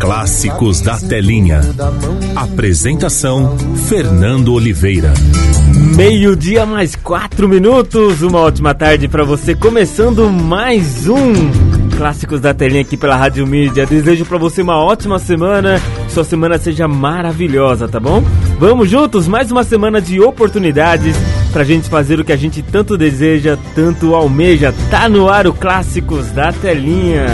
Clássicos da Telinha. Apresentação: Fernando Oliveira. Meio-dia mais quatro minutos. Uma ótima tarde para você. Começando mais um Clássicos da Telinha aqui pela Rádio Mídia. Desejo para você uma ótima semana. Sua semana seja maravilhosa, tá bom? Vamos juntos, mais uma semana de oportunidades pra gente fazer o que a gente tanto deseja, tanto almeja. Tá no ar o Clássicos da Telinha.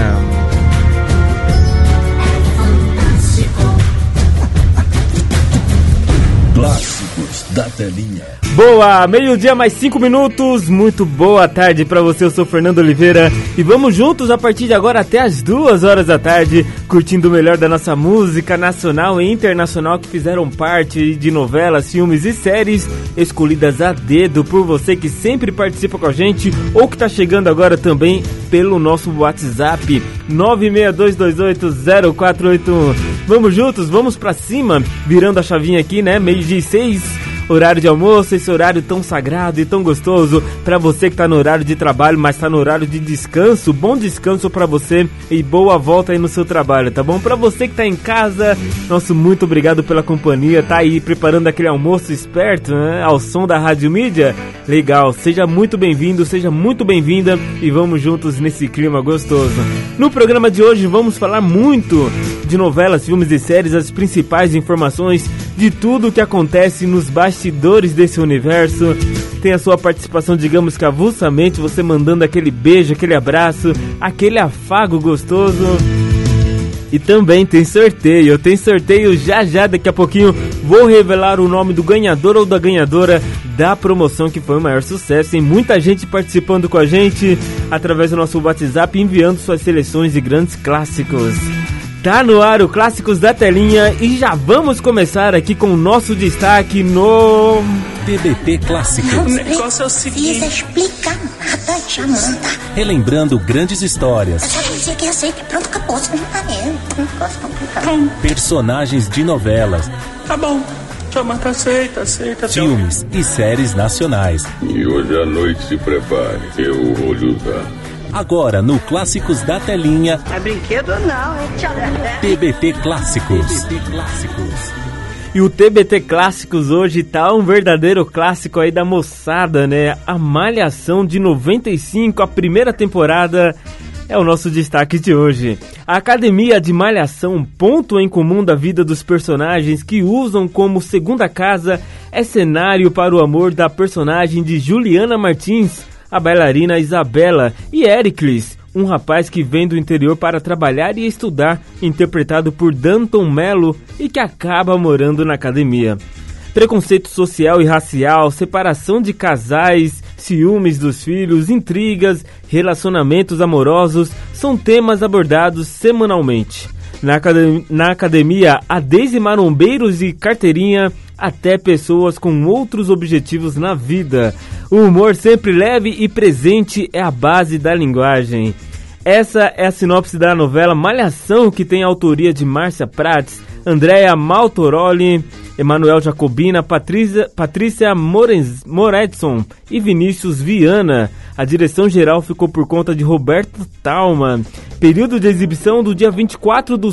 Da Telinha. Boa, meio-dia mais cinco minutos. Muito boa tarde pra você. Eu sou Fernando Oliveira e vamos juntos a partir de agora até as duas horas da tarde, curtindo o melhor da nossa música nacional e internacional que fizeram parte de novelas, filmes e séries escolhidas a dedo por você que sempre participa com a gente ou que tá chegando agora também pelo nosso WhatsApp 962280481. Vamos juntos, vamos pra cima, virando a chavinha aqui, né? Meio de seis horário de almoço, esse horário tão sagrado e tão gostoso para você que tá no horário de trabalho, mas tá no horário de descanso. Bom descanso para você e boa volta aí no seu trabalho, tá bom? Para você que tá em casa, nosso muito obrigado pela companhia, tá aí preparando aquele almoço esperto, né? Ao som da Rádio Mídia. Legal, seja muito bem-vindo, seja muito bem-vinda e vamos juntos nesse clima gostoso. No programa de hoje vamos falar muito de novelas, filmes e séries, as principais informações de tudo o que acontece nos bastidores desse universo. Tem a sua participação, digamos que avulsamente, você mandando aquele beijo, aquele abraço, aquele afago gostoso. E também tem sorteio, eu tenho sorteio já já, daqui a pouquinho vou revelar o nome do ganhador ou da ganhadora da promoção que foi o maior sucesso. Tem muita gente participando com a gente através do nosso WhatsApp, enviando suas seleções de grandes clássicos. Tá no ar o Clássicos da Telinha e já vamos começar aqui com o nosso destaque no. TBT Clássicos. Não precisa explicar nada, Jamanta. Relembrando grandes histórias, Só dizer que aceita. Pronto, acabou. Você não tá vendo. Não gosto complicado. personagens de novelas, Tá bom. Jamanta aceita, aceita. filmes e séries nacionais. E hoje à noite se prepare, eu vou lhe usar. Agora no Clássicos da Telinha, É brinquedo não, hein? TBT Clássicos. TBT Clássicos. E o TBT Clássicos hoje tá um verdadeiro clássico aí da moçada, né? A Malhação de 95, a primeira temporada, é o nosso destaque de hoje. A Academia de Malhação, ponto em comum da vida dos personagens que usam como segunda casa, é cenário para o amor da personagem de Juliana Martins, a bailarina Isabela, e Ericles, um rapaz que vem do interior para trabalhar e estudar, interpretado por Danton Mello e que acaba morando na academia. Preconceito social e racial, separação de casais, ciúmes dos filhos, intrigas, relacionamentos amorosos são temas abordados semanalmente. Na, academ- na academia, há desde marombeiros e carteirinha até pessoas com outros objetivos na vida. O humor sempre leve e presente é a base da linguagem. Essa é a sinopse da novela Malhação, que tem a autoria de Márcia Prates, Andréa Maltoroli, Emanuel Jacobina, Patrícia, Patrícia Moretson e Vinícius Viana. A direção geral ficou por conta de Roberto Talma. Período de exibição do dia 24 do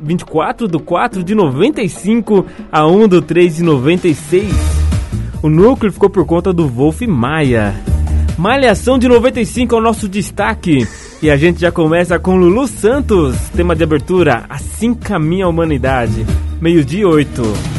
24 do 4 de 95 a 1 do 3 de 96. O núcleo ficou por conta do Wolf Maia. Malhação de 95 é o nosso destaque. E a gente já começa com Lulu Santos, tema de abertura, Assim Caminha a Humanidade. Meio-dia 8.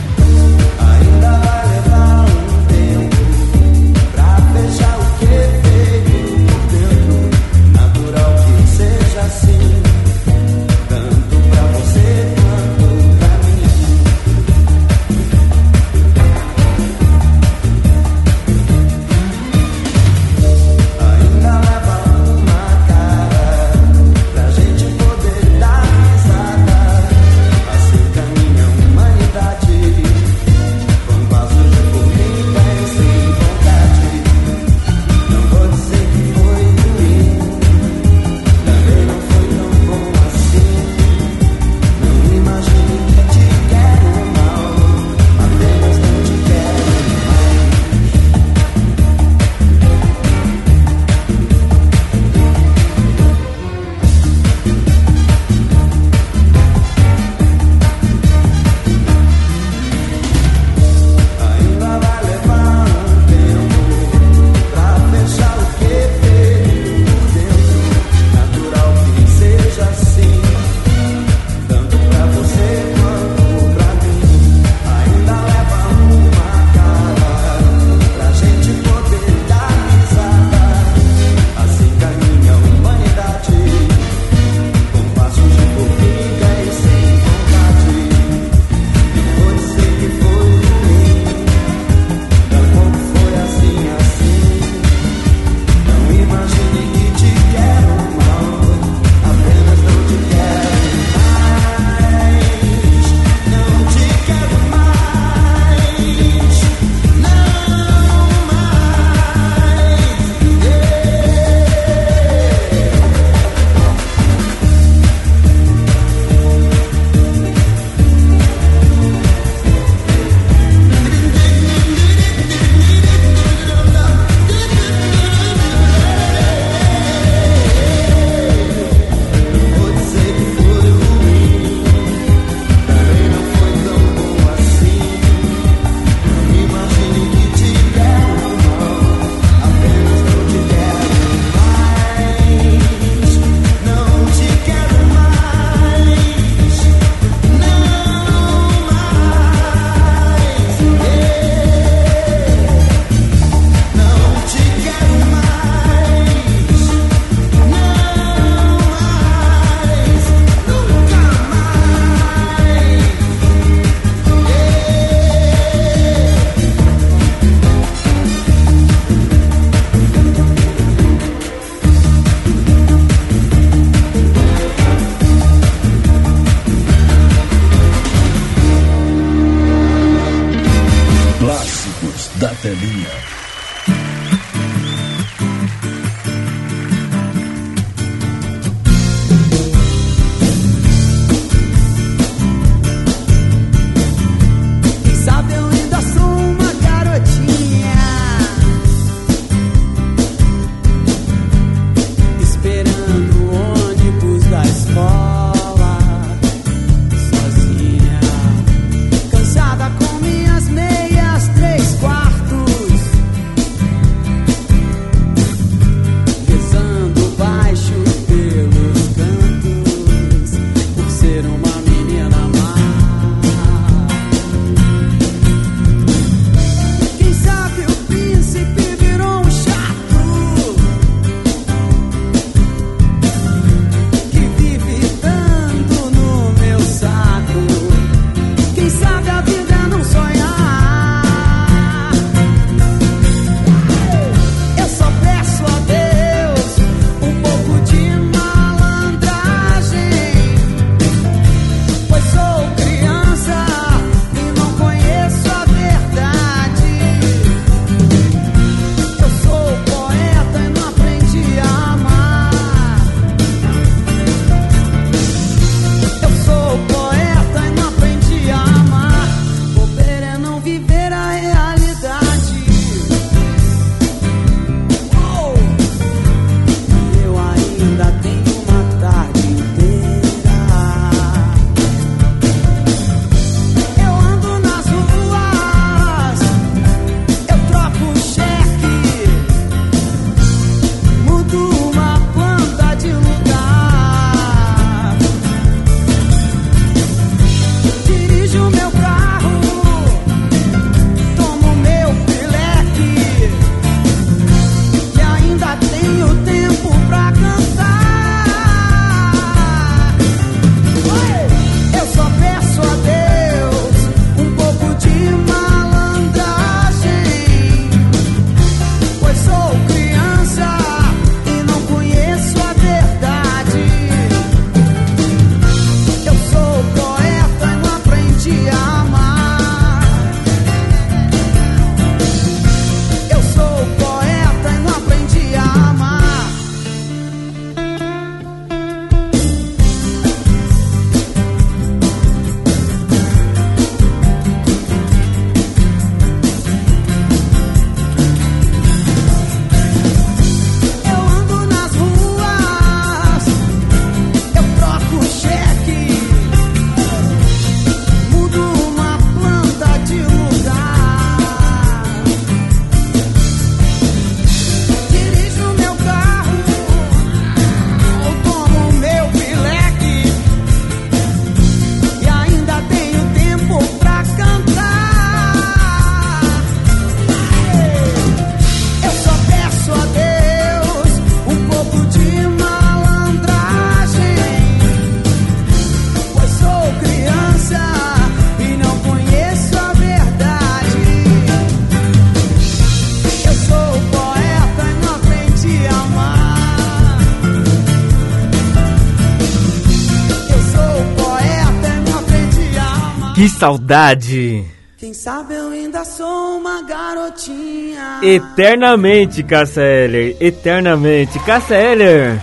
Saudade. Quem sabe eu ainda sou uma garotinha. Eternamente, Cássia Eller. Eternamente. Cássia Eller.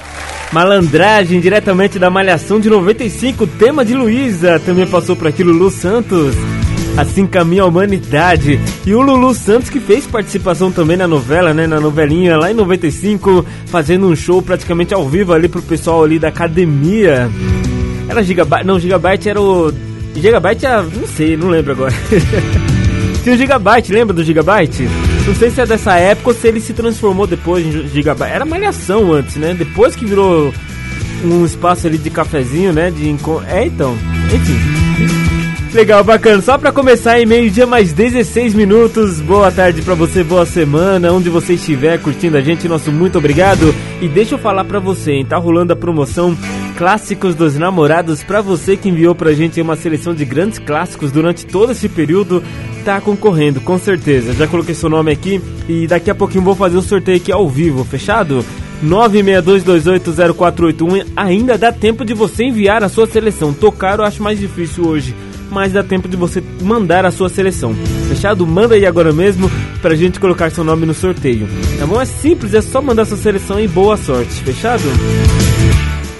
Malandragem diretamente da Malhação de 95, tema de Luísa. Também passou por aqui Lulu Santos. Assim caminha a humanidade. E o Lulu Santos que fez participação também na novela, né? Na novelinha lá em 95, fazendo um show praticamente ao vivo ali pro pessoal ali da academia. Era Gigabyte. Não, Gigabyte era o Gigabyte é. não sei, não lembro agora. Tinha o Gigabyte, lembra do Gigabyte? Não sei se é dessa época ou se ele se transformou depois em Gigabyte. Era malhação antes, né? Depois que virou um espaço ali de cafezinho, né? De É, então. Enfim. Legal, bacana. Só para começar em meio-dia mais 16 minutos. Boa tarde para você, boa semana. Onde você estiver curtindo a gente, nosso muito obrigado. E deixa eu falar para você, hein? Tá rolando a promoção Clássicos dos Namorados para você que enviou pra gente uma seleção de grandes clássicos durante todo esse período. Tá concorrendo, com certeza. Já coloquei seu nome aqui e daqui a pouquinho vou fazer um sorteio aqui ao vivo, fechado? 962280481 ainda dá tempo de você enviar a sua seleção. Tocar eu acho mais difícil hoje mas dá tempo de você mandar a sua seleção. Fechado? Manda aí agora mesmo pra gente colocar seu nome no sorteio. Tá bom? É simples, é só mandar sua seleção e boa sorte. Fechado?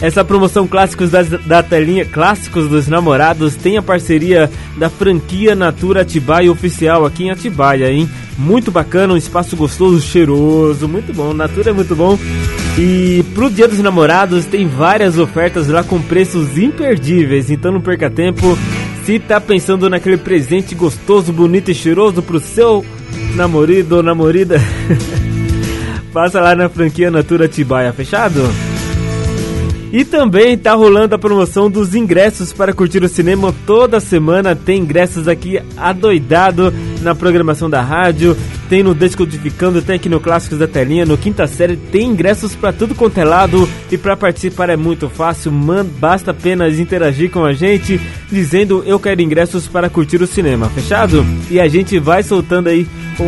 Essa promoção Clássicos das, da Telinha, Clássicos dos Namorados, tem a parceria da franquia Natura Atibaia Oficial aqui em Atibaia, hein? Muito bacana, um espaço gostoso, cheiroso, muito bom. Natura é muito bom. E pro Dia dos Namorados tem várias ofertas lá com preços imperdíveis, então não perca tempo. Se tá pensando naquele presente gostoso, bonito e cheiroso pro seu namorado ou namorada, passa lá na franquia Natura Atibaia, fechado? E também tá rolando a promoção dos ingressos para curtir o cinema toda semana. Tem ingressos aqui adoidado na programação da rádio, tem no Descodificando, tem aqui no Clássicos da Telinha, no Quinta Série, tem ingressos para tudo quanto é lado. E para participar é muito fácil, man, basta apenas interagir com a gente dizendo eu quero ingressos para curtir o cinema, fechado? E a gente vai soltando aí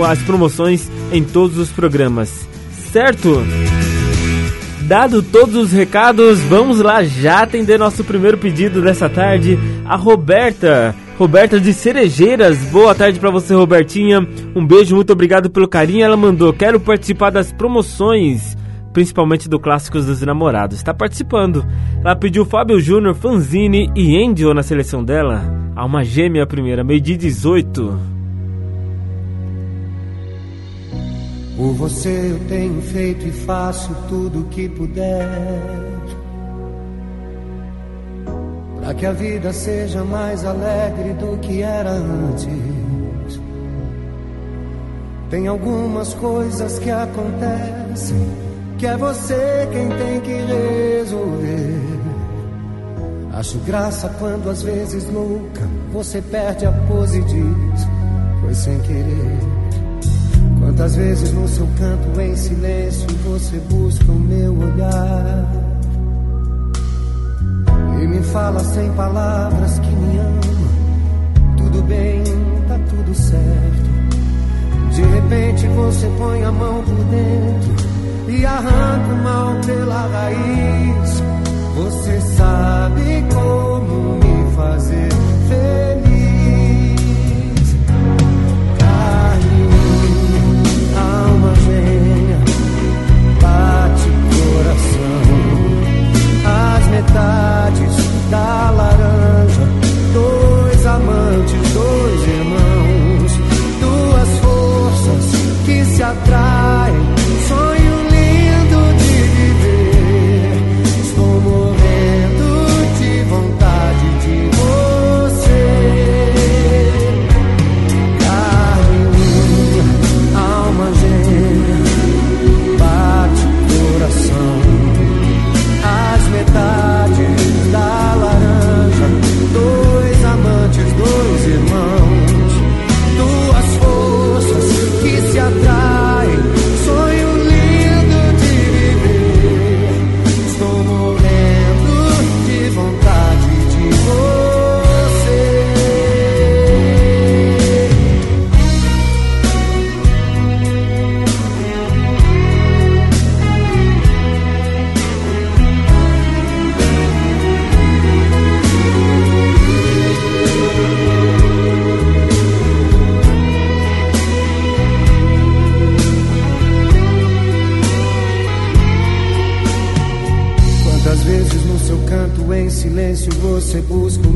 as promoções em todos os programas, certo? Dado todos os recados, vamos lá já atender nosso primeiro pedido dessa tarde. A Roberta, Roberta de Cerejeiras. Boa tarde para você, Robertinha. Um beijo, muito obrigado pelo carinho. Ela mandou: "Quero participar das promoções, principalmente do Clássicos dos Namorados". Está participando. Ela pediu Fábio Júnior, Fanzini e Angel na seleção dela. Há uma gêmea primeira, meio-dia 18. Por você eu tenho feito e faço tudo o que puder. Para que a vida seja mais alegre do que era antes. Tem algumas coisas que acontecem que é você quem tem que resolver. Acho graça quando às vezes louca você perde a pose e diz: Foi sem querer. Quantas vezes no seu canto em silêncio você busca o meu olhar e me fala sem palavras que me ama. Tudo bem, tá tudo certo. De repente você põe a mão por dentro e arranca o mal pela raiz. Você sabe como me fazer feliz. Metades da laranja. Dois amantes, dois irmãos, duas forças que se atraem.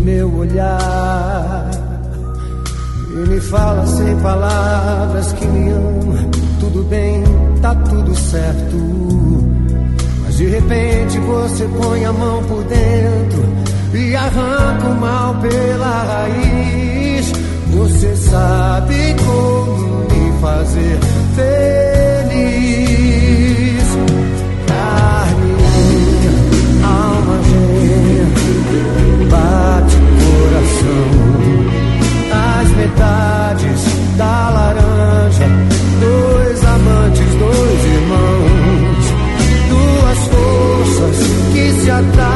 Meu olhar e me fala sem palavras que me ama. Tudo bem, tá tudo certo. Mas de repente você põe a mão por dentro e arranca o mal pela raiz. Você sabe como me fazer feliz. Que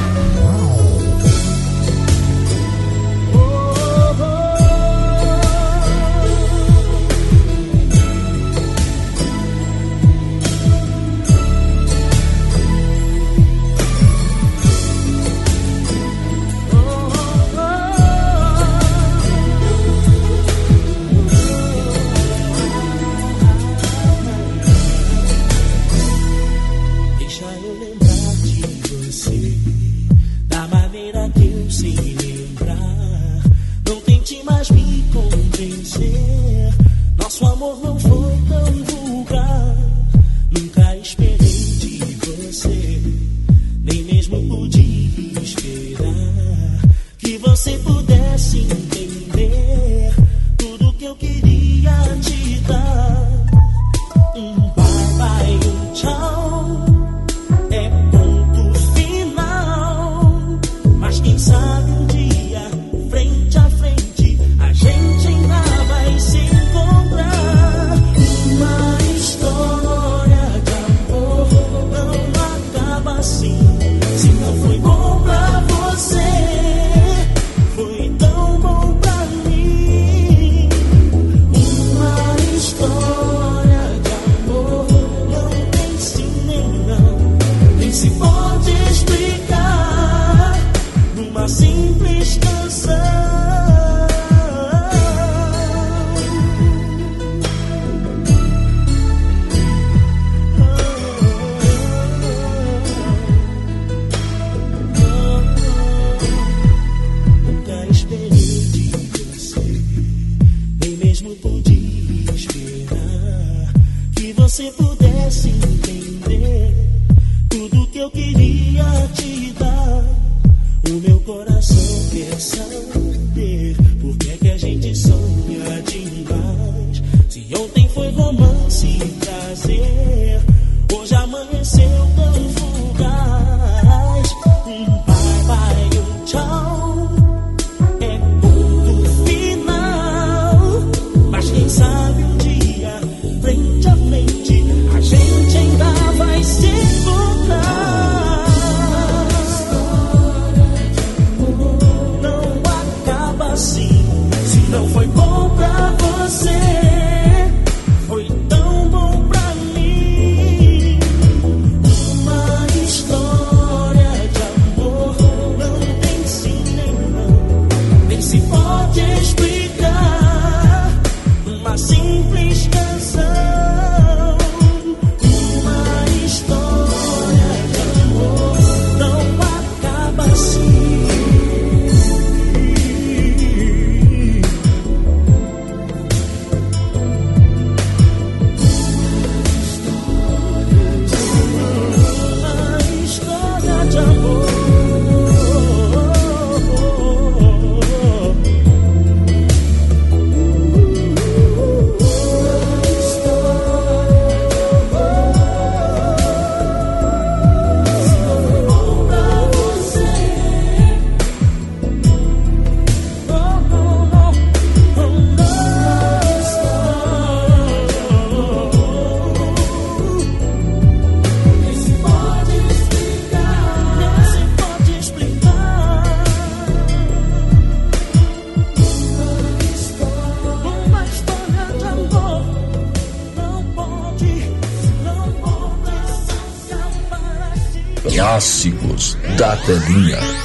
Telinha.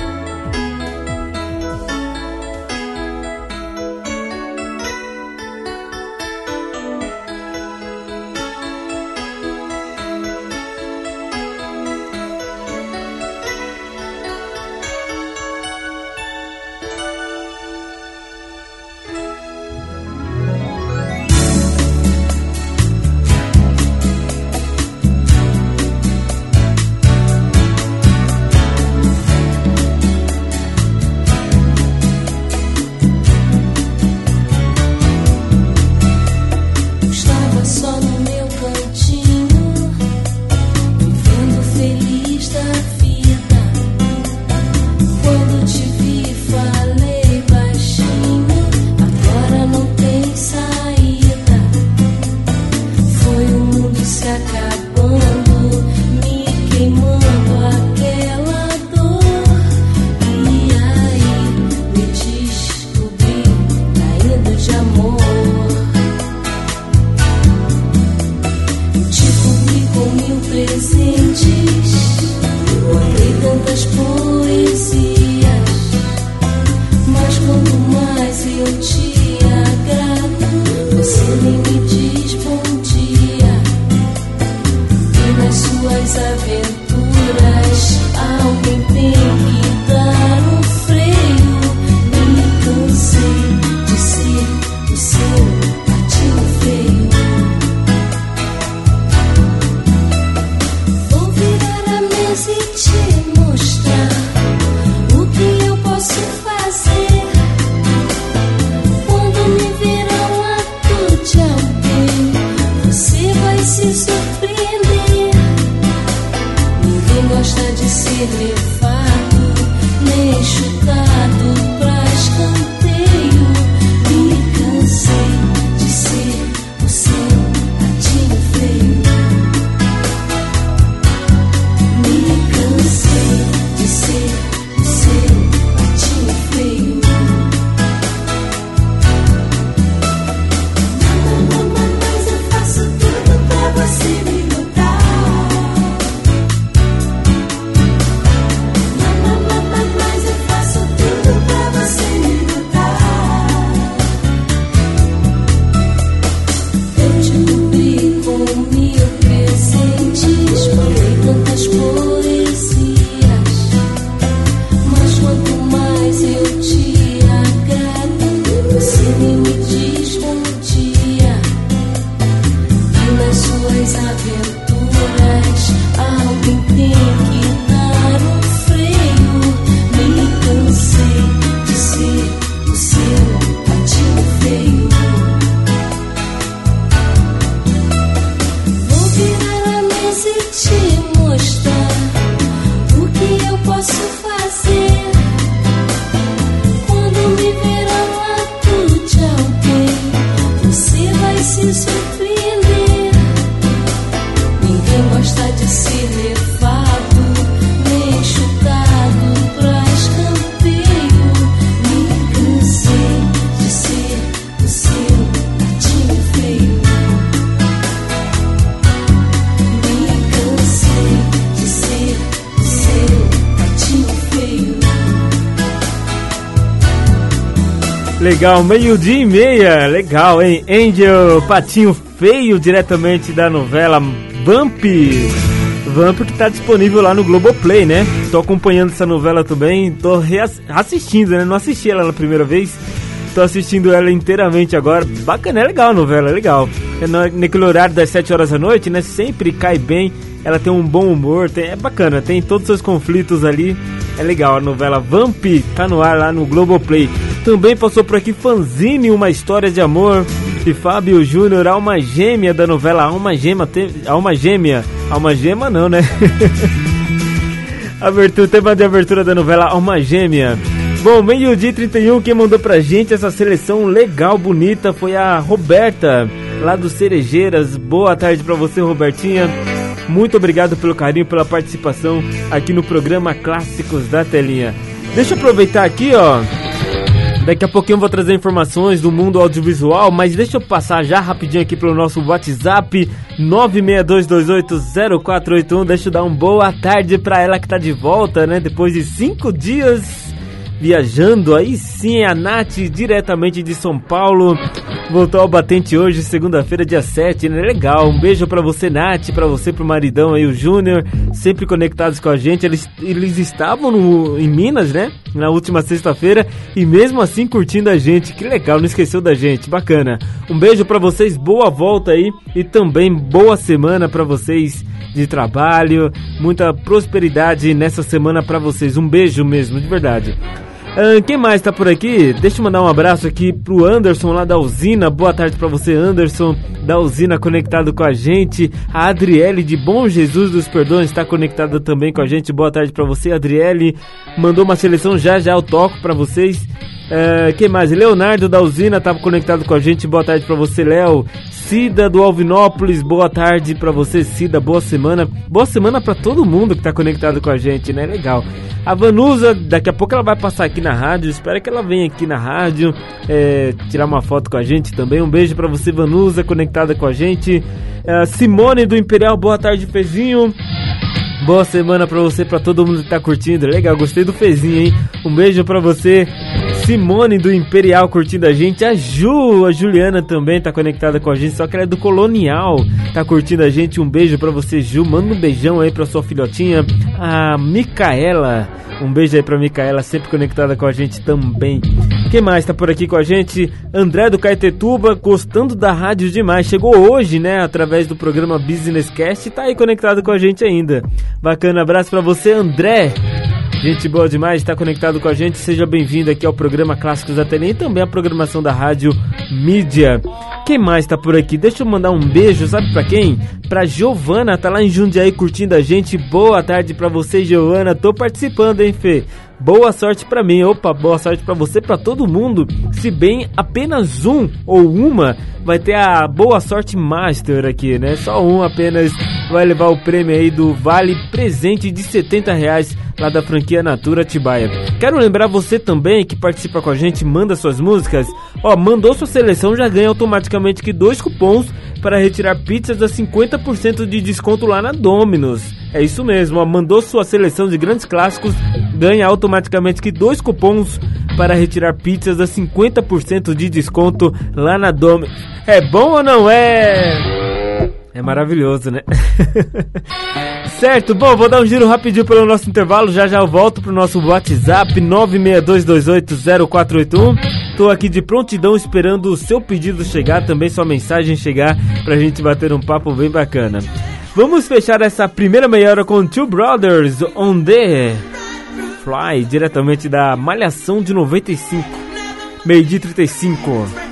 Legal, meio-dia e meia, legal, hein? Angel Patinho Feio, diretamente da novela Vamp. Vamp que tá disponível lá no Globoplay, né? Tô acompanhando essa novela também, tô assistindo, né? Não assisti ela na primeira vez, tô assistindo ela inteiramente agora. Bacana, é legal a novela, é legal. É naquele horário das 7 horas da noite, né? Sempre cai bem, ela tem um bom humor, tem, é bacana, tem todos os seus conflitos ali. É legal, a novela Vamp tá no ar lá no Globoplay. Também passou por aqui Fanzine, uma história de amor. E Fábio Júnior, alma gêmea da novela Alma Gêmea. Te... Alma Gêmea. Alma Gêmea não, né? abertura, tema de abertura da novela Alma Gêmea. Bom, meio-dia 31, quem mandou pra gente essa seleção legal, bonita, foi a Roberta, lá do Cerejeiras. Boa tarde pra você, Robertinha. Muito obrigado pelo carinho, pela participação aqui no programa Clássicos da Telinha. Deixa eu aproveitar aqui, ó. Daqui a pouquinho eu vou trazer informações do mundo audiovisual, mas deixa eu passar já rapidinho aqui pelo nosso WhatsApp 962280481. Deixa eu dar uma boa tarde para ela que tá de volta, né? Depois de cinco dias viajando. Aí sim, a Nath, diretamente de São Paulo. Voltou ao batente hoje, segunda-feira, dia 7, né? Legal. Um beijo para você, Nath, para você, pro maridão aí, o Júnior, sempre conectados com a gente. Eles, eles estavam no, em Minas, né? Na última sexta-feira e mesmo assim curtindo a gente. Que legal, não esqueceu da gente, bacana. Um beijo para vocês, boa volta aí e também boa semana para vocês de trabalho, muita prosperidade nessa semana para vocês. Um beijo mesmo, de verdade. Uh, quem mais tá por aqui? Deixa eu mandar um abraço aqui pro Anderson lá da usina. Boa tarde para você, Anderson, da usina conectado com a gente. A Adriele de Bom Jesus dos Perdões está conectada também com a gente. Boa tarde para você, Adriele. Mandou uma seleção já já eu toco para vocês. Uh, quem mais? Leonardo da usina estava conectado com a gente. Boa tarde para você, Léo. Cida do Alvinópolis, boa tarde para você, Cida, boa semana. Boa semana para todo mundo que tá conectado com a gente, né? Legal. A Vanusa, daqui a pouco ela vai passar aqui na rádio. Espero que ela venha aqui na rádio é, tirar uma foto com a gente também. Um beijo para você, Vanusa, conectada com a gente. É, Simone do Imperial, boa tarde, Fezinho. Boa semana pra você, pra todo mundo que tá curtindo. Legal, gostei do Fezinho, hein? Um beijo pra você. Simone do Imperial curtindo a gente. A Ju, a Juliana também tá conectada com a gente, só que ela é do Colonial. Tá curtindo a gente. Um beijo pra você, Ju. Manda um beijão aí pra sua filhotinha. A Micaela. Um beijo aí pra Micaela, sempre conectada com a gente também. Quem mais tá por aqui com a gente? André do Caetetuba, gostando da rádio demais. Chegou hoje, né, através do programa Business Cast e tá aí conectado com a gente ainda. Bacana, abraço pra você, André. Gente boa demais, está conectado com a gente. Seja bem-vindo aqui ao programa Clássicos da Tele e também a programação da Rádio Mídia. Quem mais tá por aqui? Deixa eu mandar um beijo, sabe pra quem? Pra Giovana, tá lá em Jundiaí curtindo a gente. Boa tarde pra você, Giovana. Tô participando, hein, Fê? Boa sorte para mim, opa, boa sorte para você, para todo mundo. Se bem apenas um ou uma vai ter a boa sorte master aqui, né? Só um apenas vai levar o prêmio aí do vale presente de 70 reais lá da franquia Natura Tibaia. Quero lembrar você também que participa com a gente, manda suas músicas. Ó, mandou sua seleção já ganha automaticamente que dois cupons para retirar pizzas a 50% de desconto lá na Domino's. É isso mesmo, ó, mandou sua seleção de grandes clássicos, ganha automaticamente que dois cupons para retirar pizzas a 50% de desconto lá na Domino's. É bom ou não é? É maravilhoso, né? certo, bom, vou dar um giro rapidinho pelo nosso intervalo, já já eu volto pro nosso WhatsApp 962280481. Tô aqui de prontidão esperando o seu pedido chegar, também sua mensagem chegar pra gente bater um papo bem bacana. Vamos fechar essa primeira meia hora com Two Brothers on the Fly, diretamente da Malhação de 95, meio dia 35.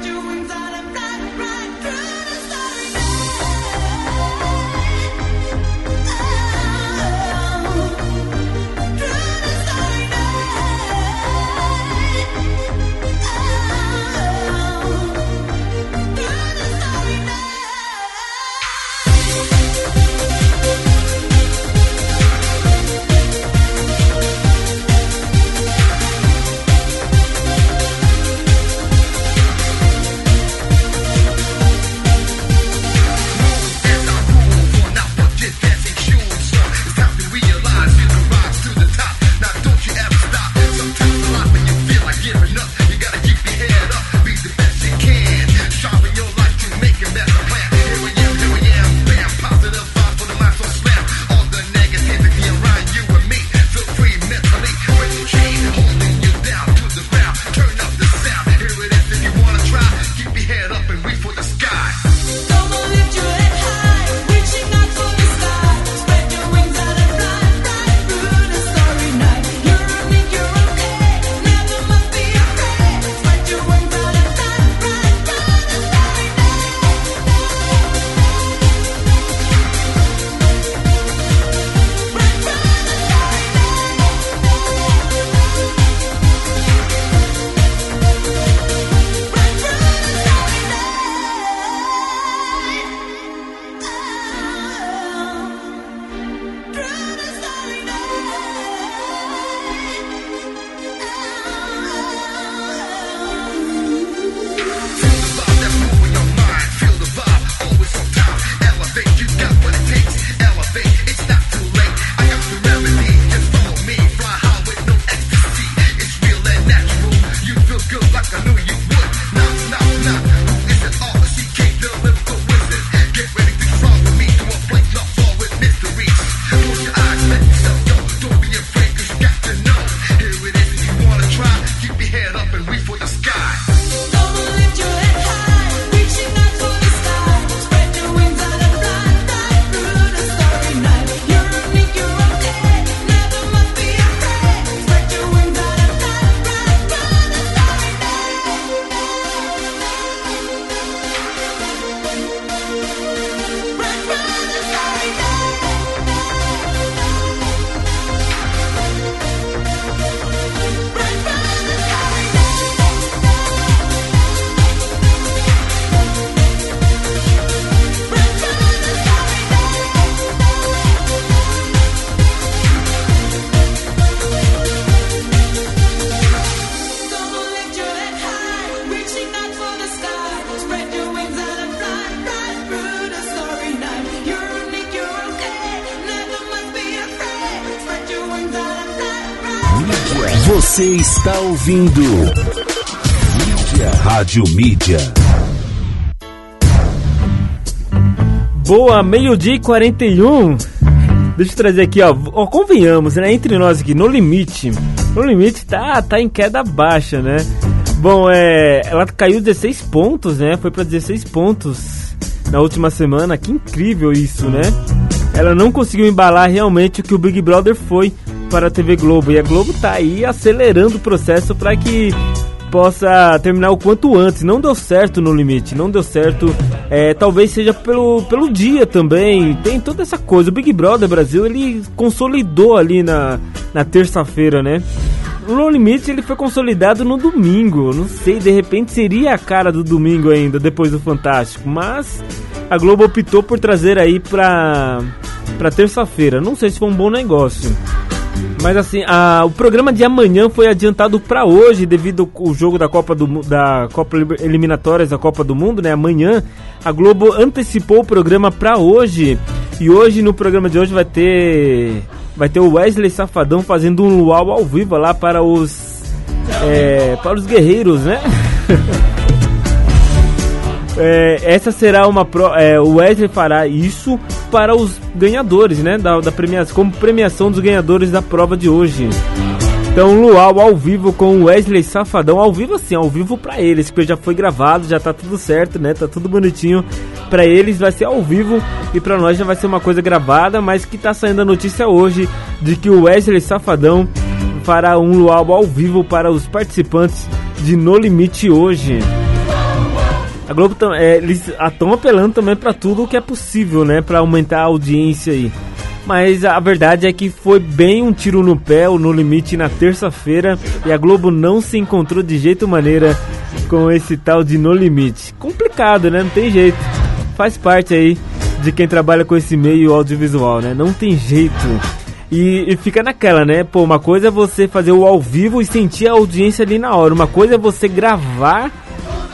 Você está ouvindo Mídia. Rádio Mídia. Boa, meio-dia e 41. Deixa eu trazer aqui, ó. ó. Convenhamos, né? Entre nós aqui, no limite. No limite tá, tá em queda baixa, né? Bom, é. Ela caiu 16 pontos, né? Foi para 16 pontos na última semana. Que incrível isso, né? Ela não conseguiu embalar realmente o que o Big Brother foi para a TV Globo. E a Globo tá aí acelerando o processo para que possa terminar o quanto antes. Não deu certo no limite, não deu certo. É, talvez seja pelo, pelo dia também. Tem toda essa coisa. O Big Brother Brasil ele consolidou ali na, na terça-feira, né? O No Limite ele foi consolidado no domingo. Não sei, de repente seria a cara do domingo ainda, depois do Fantástico. Mas a Globo optou por trazer aí pra, pra terça-feira. Não sei se foi um bom negócio. Mas assim, a, o programa de amanhã foi adiantado para hoje devido ao jogo da Copa do da Copa Eliminatórias da Copa do Mundo, né? Amanhã a Globo antecipou o programa para hoje e hoje no programa de hoje vai ter vai ter o Wesley Safadão fazendo um luau ao vivo lá para os é, para os guerreiros, né? É, essa será uma pro, é, o Wesley fará isso para os ganhadores, né? Da, da premiação, como premiação dos ganhadores da prova de hoje. Então, Luau ao vivo com Wesley Safadão, ao vivo assim, ao vivo para eles, porque já foi gravado, já tá tudo certo, né? Tá tudo bonitinho. Para eles vai ser ao vivo e para nós já vai ser uma coisa gravada, mas que tá saindo a notícia hoje de que o Wesley Safadão fará um Luau ao vivo para os participantes de No Limite hoje. A Globo é, eles estão apelando também para tudo o que é possível, né, para aumentar a audiência aí. Mas a verdade é que foi bem um tiro no pé, no limite na terça-feira e a Globo não se encontrou de jeito maneira com esse tal de No Limite. Complicado, né? Não tem jeito. Faz parte aí de quem trabalha com esse meio audiovisual, né? Não tem jeito. E, e, fica naquela, né? Pô, uma coisa é você fazer o ao vivo e sentir a audiência ali na hora. Uma coisa é você gravar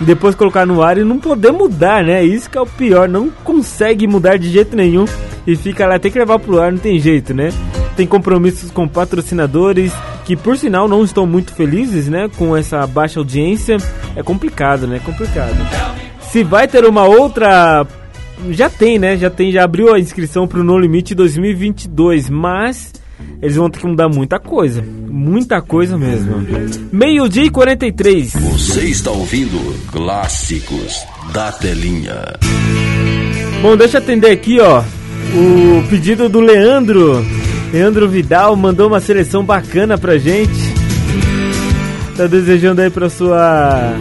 depois colocar no ar e não poder mudar, né? Isso que é o pior, não consegue mudar de jeito nenhum e fica lá, tem que levar pro ar, não tem jeito, né? Tem compromissos com patrocinadores que por sinal não estão muito felizes, né, com essa baixa audiência. É complicado, né? É complicado. Se vai ter uma outra já tem, né? Já tem, já abriu a inscrição pro No Limite 2022, mas eles vão ter que mudar muita coisa. Muita coisa mesmo. Meio-dia e 43. Você está ouvindo Clássicos da Telinha. Bom, deixa eu atender aqui, ó. O pedido do Leandro. Leandro Vidal mandou uma seleção bacana pra gente. Tá desejando aí pra sua.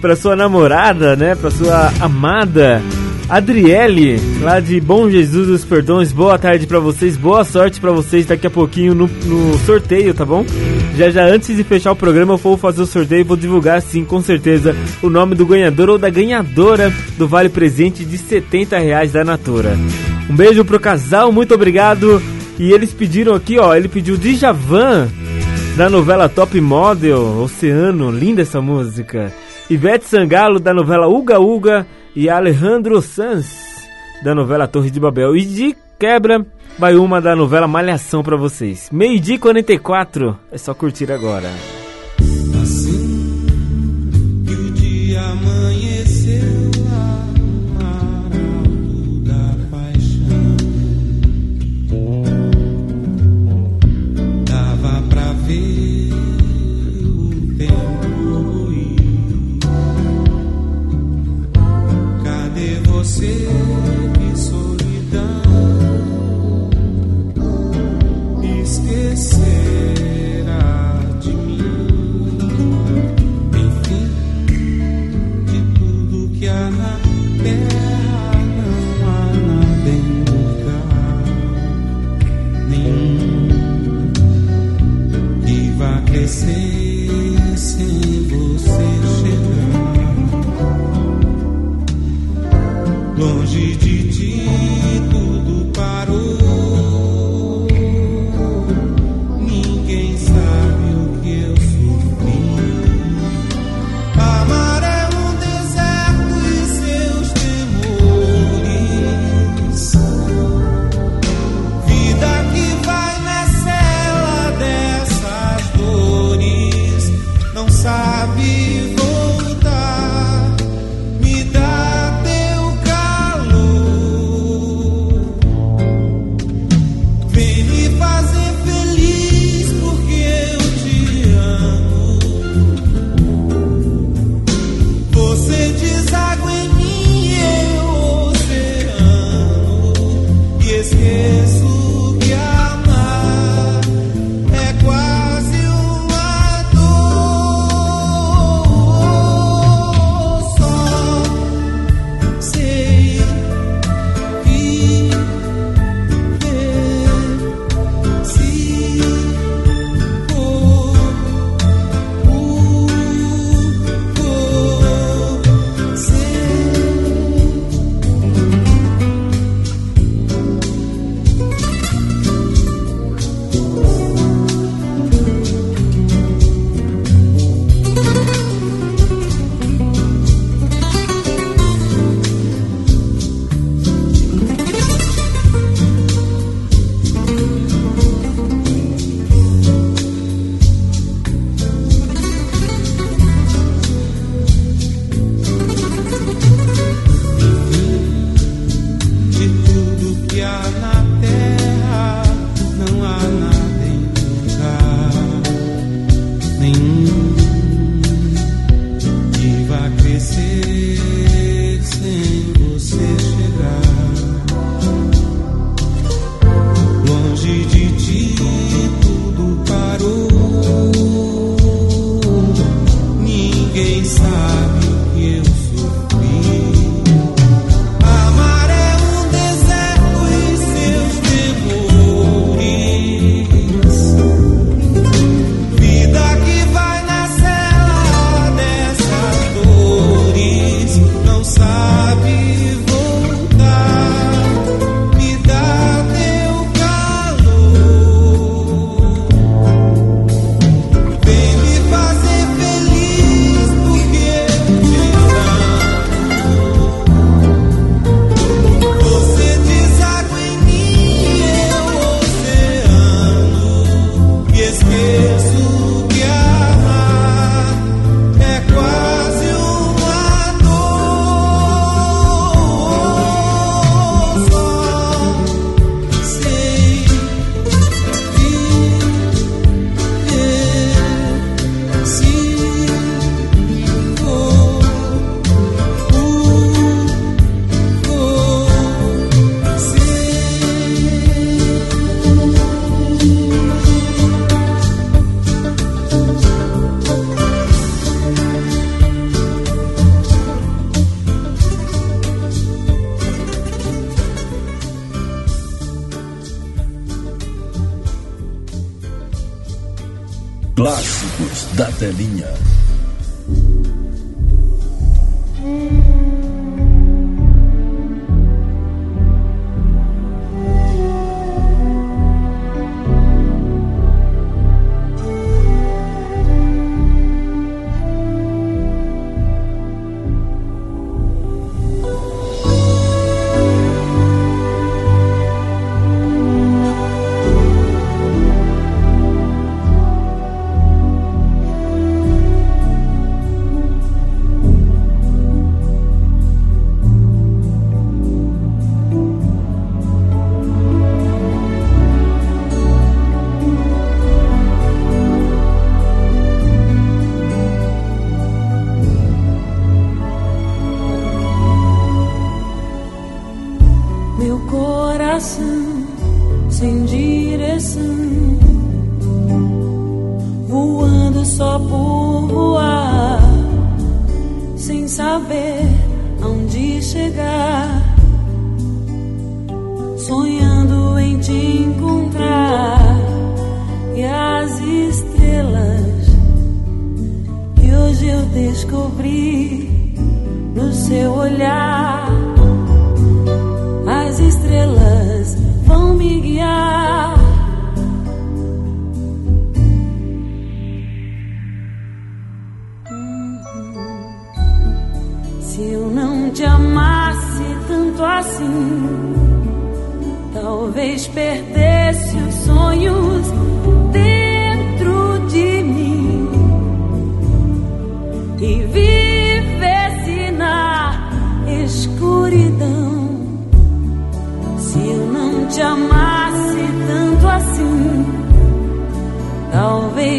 pra sua namorada, né? Pra sua amada. Adriele, lá de Bom Jesus dos Perdões, boa tarde para vocês, boa sorte para vocês daqui a pouquinho no, no, sorteio, tá bom? Já já antes de fechar o programa eu vou fazer o sorteio e vou divulgar sim, com certeza, o nome do ganhador ou da ganhadora do Vale Presente de 70 reais da Natura. Um beijo pro casal, muito obrigado. E eles pediram aqui, ó, ele pediu Djavan, da novela Top Model, Oceano, linda essa música. Ivete Sangalo, da novela Uga Uga, e Alejandro Sanz, da novela Torre de Babel. E de quebra, vai uma da novela Malhação para vocês. Meio-dia 44, é só curtir agora.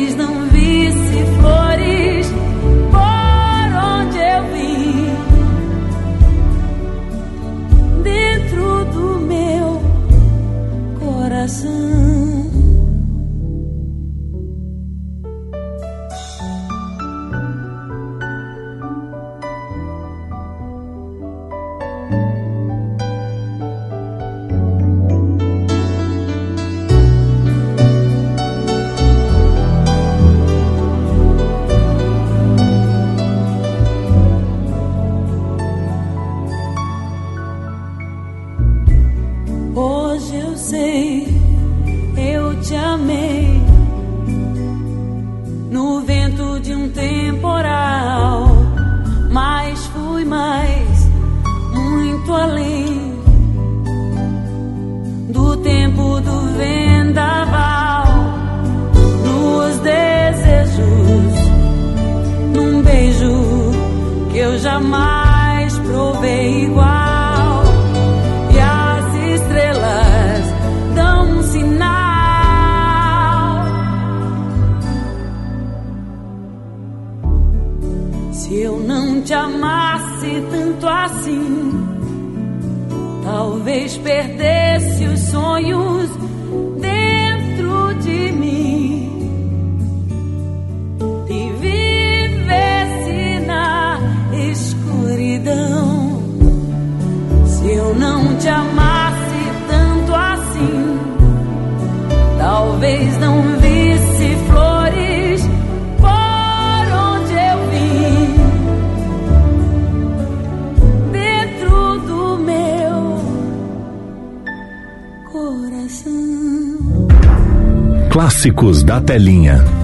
talvez não visse flores por onde eu vim. Dentro do meu coração. da telinha.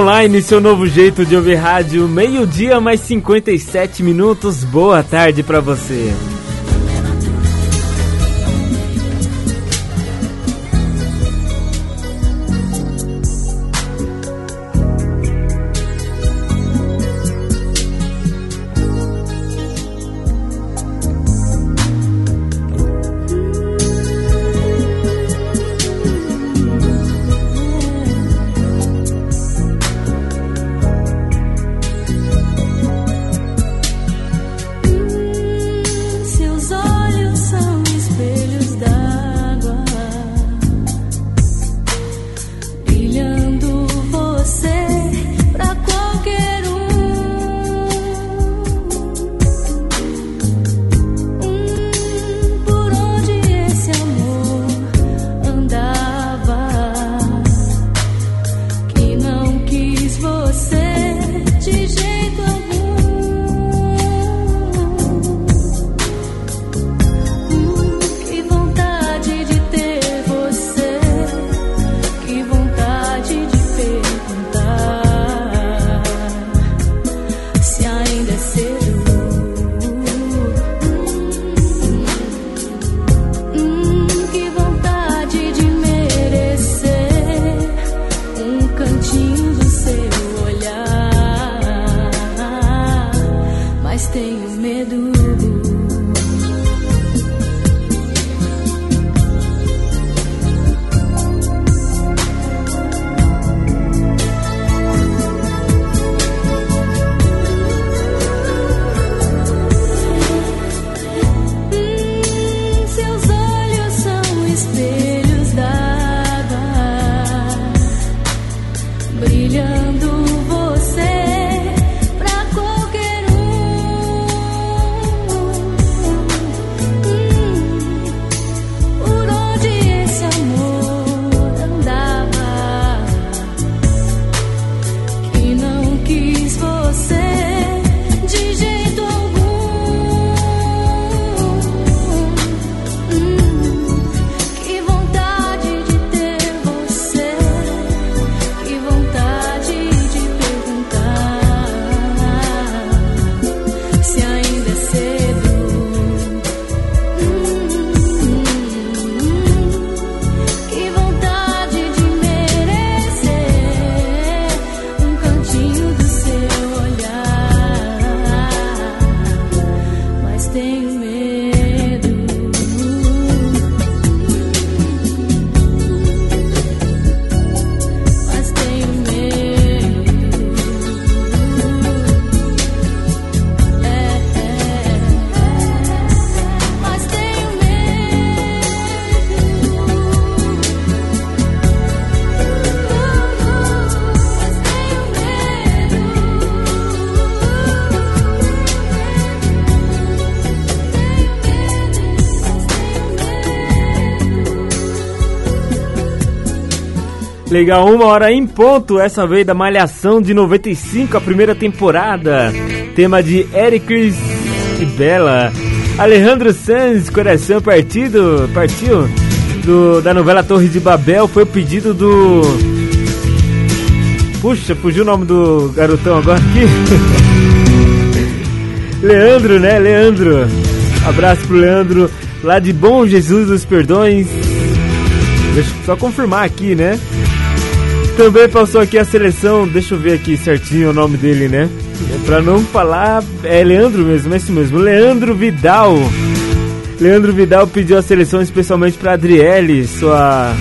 online, seu novo jeito de ouvir rádio, meio-dia mais 57 minutos. Boa tarde para você. Legal, uma hora em ponto, essa vez da Malhação de 95, a primeira temporada. Tema de Ericris e Bela. Alejandro Sanz, Coração Partido, partiu do, da novela Torre de Babel, foi o pedido do... Puxa, fugiu o nome do garotão agora aqui. Leandro, né? Leandro. Abraço pro Leandro, lá de Bom Jesus dos Perdões. Deixa eu só confirmar aqui, né? Também passou aqui a seleção, deixa eu ver aqui certinho o nome dele, né? Pra não falar, é Leandro mesmo, é isso mesmo, Leandro Vidal. Leandro Vidal pediu a seleção especialmente pra Adriele, sua,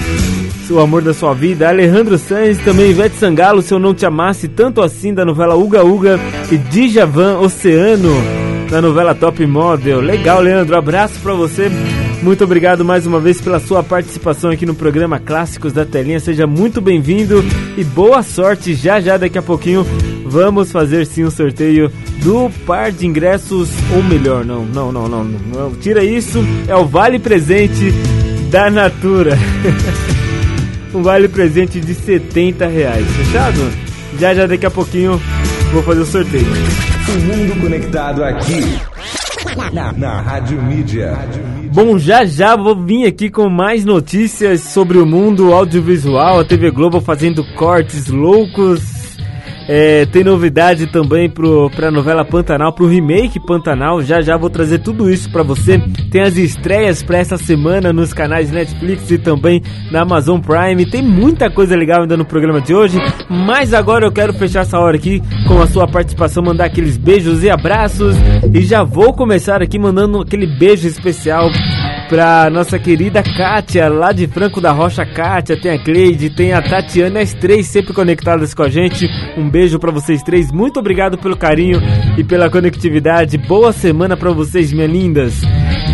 seu amor da sua vida. Alejandro Sanz, também Ivete Sangalo, Se Eu Não Te Amasse, tanto assim, da novela Uga Uga. E Djavan Oceano, da novela Top Model. Legal, Leandro, abraço pra você. Muito obrigado mais uma vez pela sua participação aqui no programa Clássicos da Telinha. Seja muito bem-vindo e boa sorte. Já já daqui a pouquinho vamos fazer sim o sorteio do par de ingressos, ou melhor, não, não, não, não, não, tira isso, é o vale presente da Natura. um vale presente de 70 reais, fechado? Já já daqui a pouquinho vou fazer o sorteio. O mundo conectado aqui na, na Rádio Mídia. Bom, já já vou vir aqui com mais notícias sobre o mundo audiovisual, a TV Globo fazendo cortes loucos. É, tem novidade também pro, pra novela Pantanal, pro remake Pantanal. Já já vou trazer tudo isso pra você. Tem as estreias pra essa semana nos canais Netflix e também na Amazon Prime. Tem muita coisa legal ainda no programa de hoje. Mas agora eu quero fechar essa hora aqui com a sua participação, mandar aqueles beijos e abraços. E já vou começar aqui mandando aquele beijo especial pra nossa querida Kátia, lá de Franco da Rocha. Kátia, tem a Cleide, tem a Tatiana, as três sempre conectadas com a gente. Um beijo pra vocês três, muito obrigado pelo carinho e pela conectividade. Boa semana pra vocês, minhas lindas.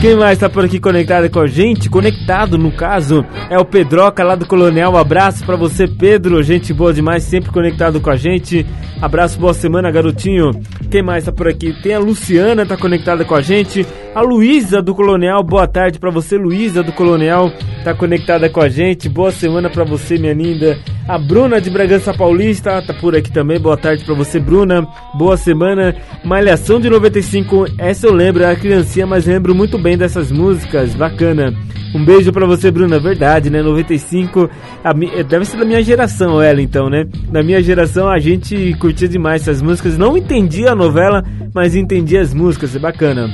Quem mais tá por aqui conectado com a gente? Conectado, no caso, é o Pedroca lá do Colonial. Um abraço pra você, Pedro. Gente boa demais, sempre conectado com a gente. Abraço, boa semana, garotinho. Quem mais tá por aqui? Tem a Luciana, tá conectada com a gente. A Luísa do Colonial, boa tarde pra você, Luísa do Colonial. Tá conectada com a gente. Boa semana pra você, minha linda. A Bruna de Bragança Paulista tá por aqui também. Boa tarde pra você, Bruna. Boa semana. Malhação de 95. Essa eu lembro, era criancinha, mas lembro muito bem dessas músicas. Bacana. Um beijo pra você, Bruna. Verdade, né? 95. A, eh, deve ser da minha geração, ela então, né? Da minha geração a gente curtia demais essas músicas. Não entendia a novela, mas entendia as músicas. É bacana.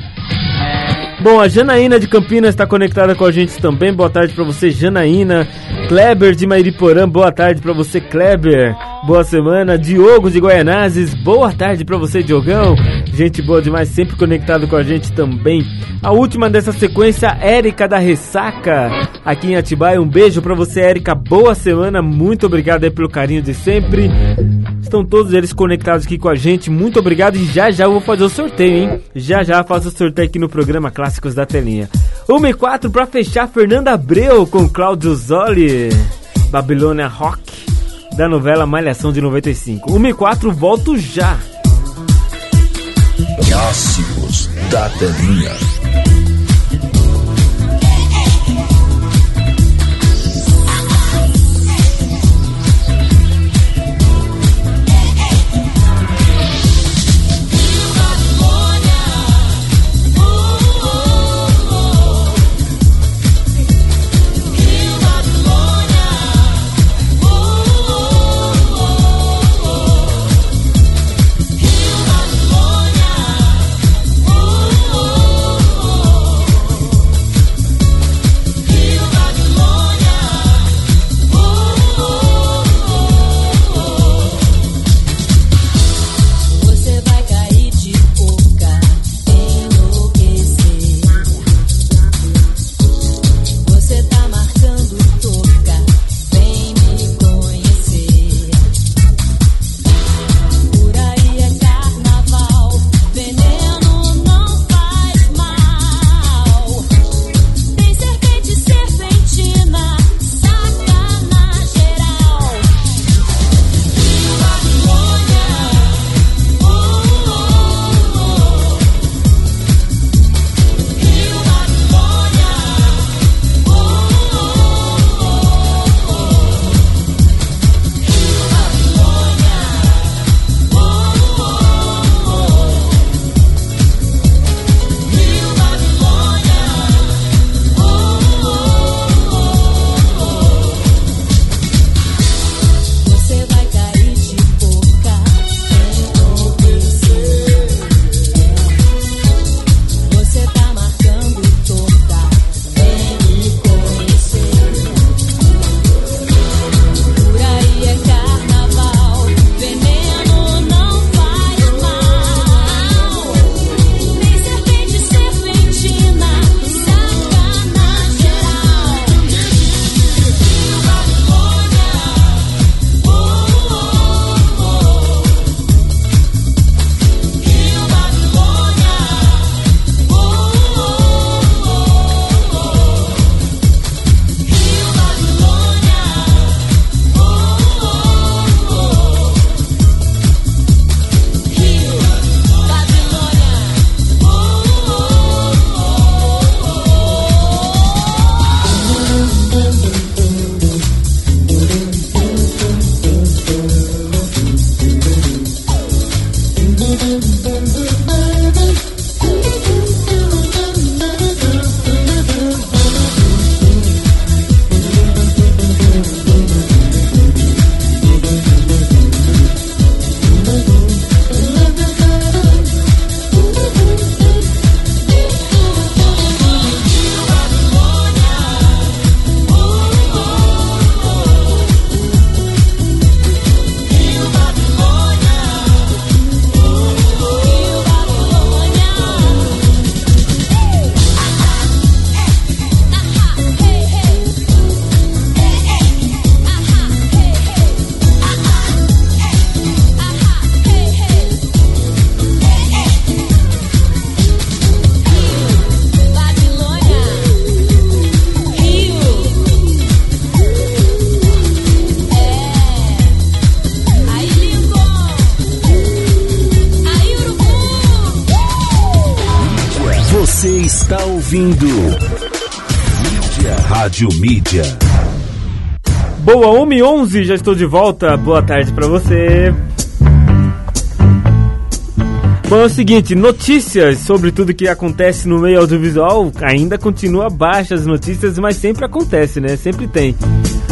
Bom, a Janaína de Campinas está conectada com a gente também. Boa tarde para você, Janaína. Kleber de Mairiporã, boa tarde para você, Kleber. Boa semana. Diogo de Guaianazes, boa tarde para você, Diogão. Gente boa demais, sempre conectado com a gente também. A última dessa sequência, Érica da Ressaca, aqui em Atibaia. Um beijo para você, Érica. Boa semana, muito obrigado aí pelo carinho de sempre. Estão todos eles conectados aqui com a gente. Muito obrigado e já já eu vou fazer o sorteio, hein? Já já faço o sorteio aqui no programa Clássicos da Telinha. 1 e 4 pra fechar, Fernanda Abreu com Cláudio Zoli. Babilônia Rock. Da novela Malhação de 95. 1 e 4, volto já! Clássicos da telinha. Você está ouvindo Mídia. Rádio Mídia. Boa, 1 e 11, já estou de volta. Boa tarde pra você. Bom, é o seguinte, notícias sobre tudo que acontece no meio audiovisual ainda continua baixa as notícias, mas sempre acontece, né? Sempre tem.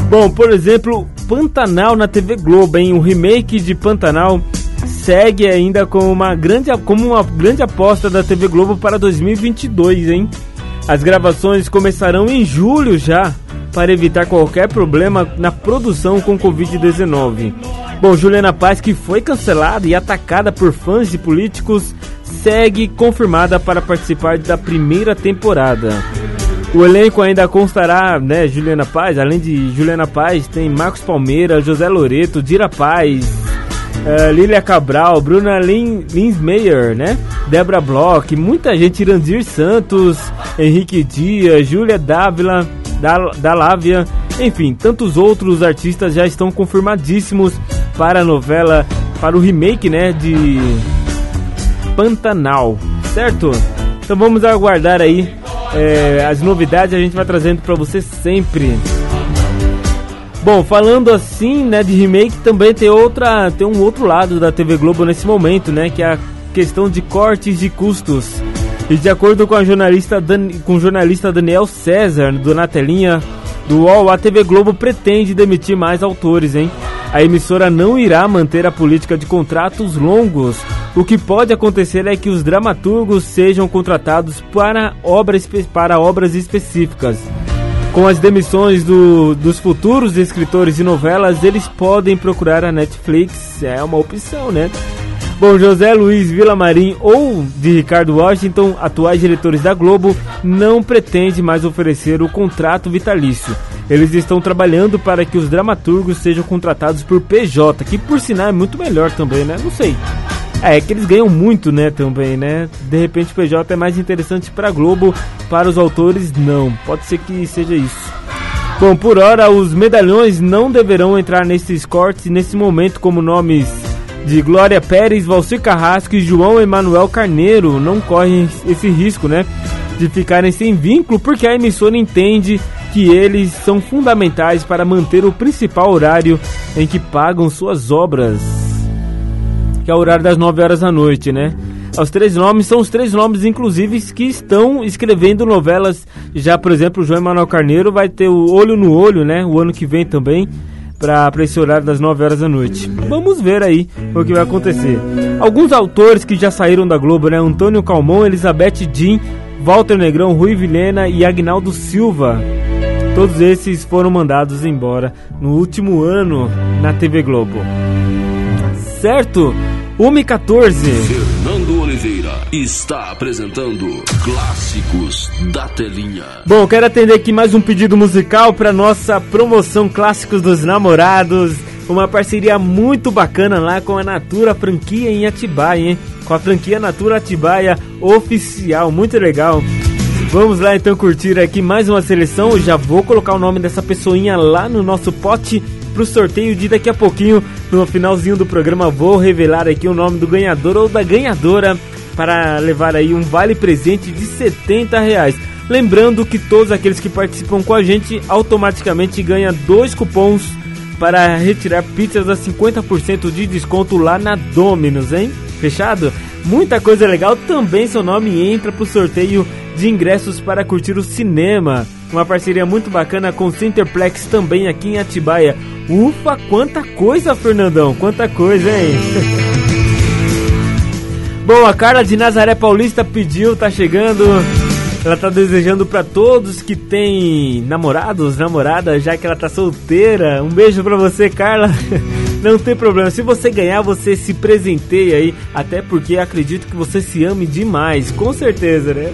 Bom, por exemplo, Pantanal na TV Globo, hein? O remake de Pantanal segue ainda como uma grande, como uma grande aposta da TV Globo para 2022, hein? As gravações começarão em julho já, para evitar qualquer problema na produção com Covid-19. Bom, Juliana Paz, que foi cancelada e atacada por fãs de políticos, segue confirmada para participar da primeira temporada. O elenco ainda constará, né, Juliana Paz, além de Juliana Paz, tem Marcos Palmeira, José Loreto, Dira Paz, uh, Lília Cabral, Bruna Lin, Linsmeyer, né? Débora Bloch, muita gente, Irandir Santos, Henrique Dias, Júlia Dávila, da, Dalávia, Enfim, tantos outros artistas já estão confirmadíssimos para a novela, para o remake, né, de Pantanal, certo? Então vamos aguardar aí é, as novidades, a gente vai trazendo para você sempre. Bom, falando assim, né, de remake, também tem outra, tem um outro lado da TV Globo nesse momento, né, que é a questão de cortes de custos. E de acordo com a jornalista Dan, com o jornalista Daniel César do Na Telinha do UOL, a TV Globo pretende demitir mais autores, hein? A emissora não irá manter a política de contratos longos. O que pode acontecer é que os dramaturgos sejam contratados para obras, para obras específicas. Com as demissões do, dos futuros escritores de novelas, eles podem procurar a Netflix, é uma opção, né? Bom, José Luiz Vilamarim ou de Ricardo Washington, atuais diretores da Globo, não pretende mais oferecer o contrato vitalício. Eles estão trabalhando para que os dramaturgos sejam contratados por PJ, que por sinal é muito melhor também, né? Não sei. É, que eles ganham muito, né, também, né? De repente o PJ é mais interessante para Globo, para os autores não. Pode ser que seja isso. Bom, por hora os medalhões não deverão entrar nesses cortes nesse momento como nomes de Glória Pérez, Valcir Carrasco e João Emanuel Carneiro não correm esse risco, né? De ficarem sem vínculo, porque a emissora entende que eles são fundamentais para manter o principal horário em que pagam suas obras, que é o horário das 9 horas da noite, né? Os três nomes são os três nomes, inclusive, que estão escrevendo novelas. Já, por exemplo, o João Emanuel Carneiro vai ter o Olho no Olho, né? O ano que vem também para esse horário das 9 horas da noite. Vamos ver aí o que vai acontecer. Alguns autores que já saíram da Globo, né? Antônio Calmon, Elizabeth Jean, Walter Negrão, Rui Vilhena e Agnaldo Silva. Todos esses foram mandados embora no último ano na TV Globo. Certo? 1h14. Fernando Oliveira está apresentando Clássicos da Telinha. Bom, quero atender aqui mais um pedido musical para nossa promoção Clássicos dos Namorados. Uma parceria muito bacana lá com a Natura Franquia em Atibaia, hein? Com a franquia Natura Atibaia oficial, muito legal. Vamos lá então curtir aqui mais uma seleção. Eu já vou colocar o nome dessa pessoinha lá no nosso pote pro sorteio de daqui a pouquinho. No finalzinho do programa vou revelar aqui o nome do ganhador ou da ganhadora para levar aí um vale presente de 70 reais. Lembrando que todos aqueles que participam com a gente automaticamente ganham dois cupons para retirar pizzas a 50% de desconto lá na Dominus, hein? Fechado? Muita coisa legal. Também seu nome entra pro sorteio de ingressos para curtir o cinema. Uma parceria muito bacana com o Centerplex também aqui em Atibaia. Ufa, quanta coisa, Fernandão! Quanta coisa, hein? Bom, a Carla de Nazaré Paulista pediu, tá chegando. Ela tá desejando para todos que têm namorados, namoradas, já que ela tá solteira. Um beijo para você, Carla. Não tem problema. Se você ganhar, você se presenteia aí. Até porque acredito que você se ame demais. Com certeza, né?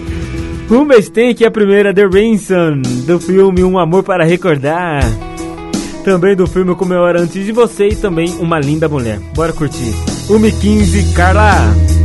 Rumes tem aqui a primeira, The Ransom, do filme Um Amor para Recordar. Também do filme Como Eu Era Antes de Você e também Uma Linda Mulher. Bora curtir. 1h15, Carla.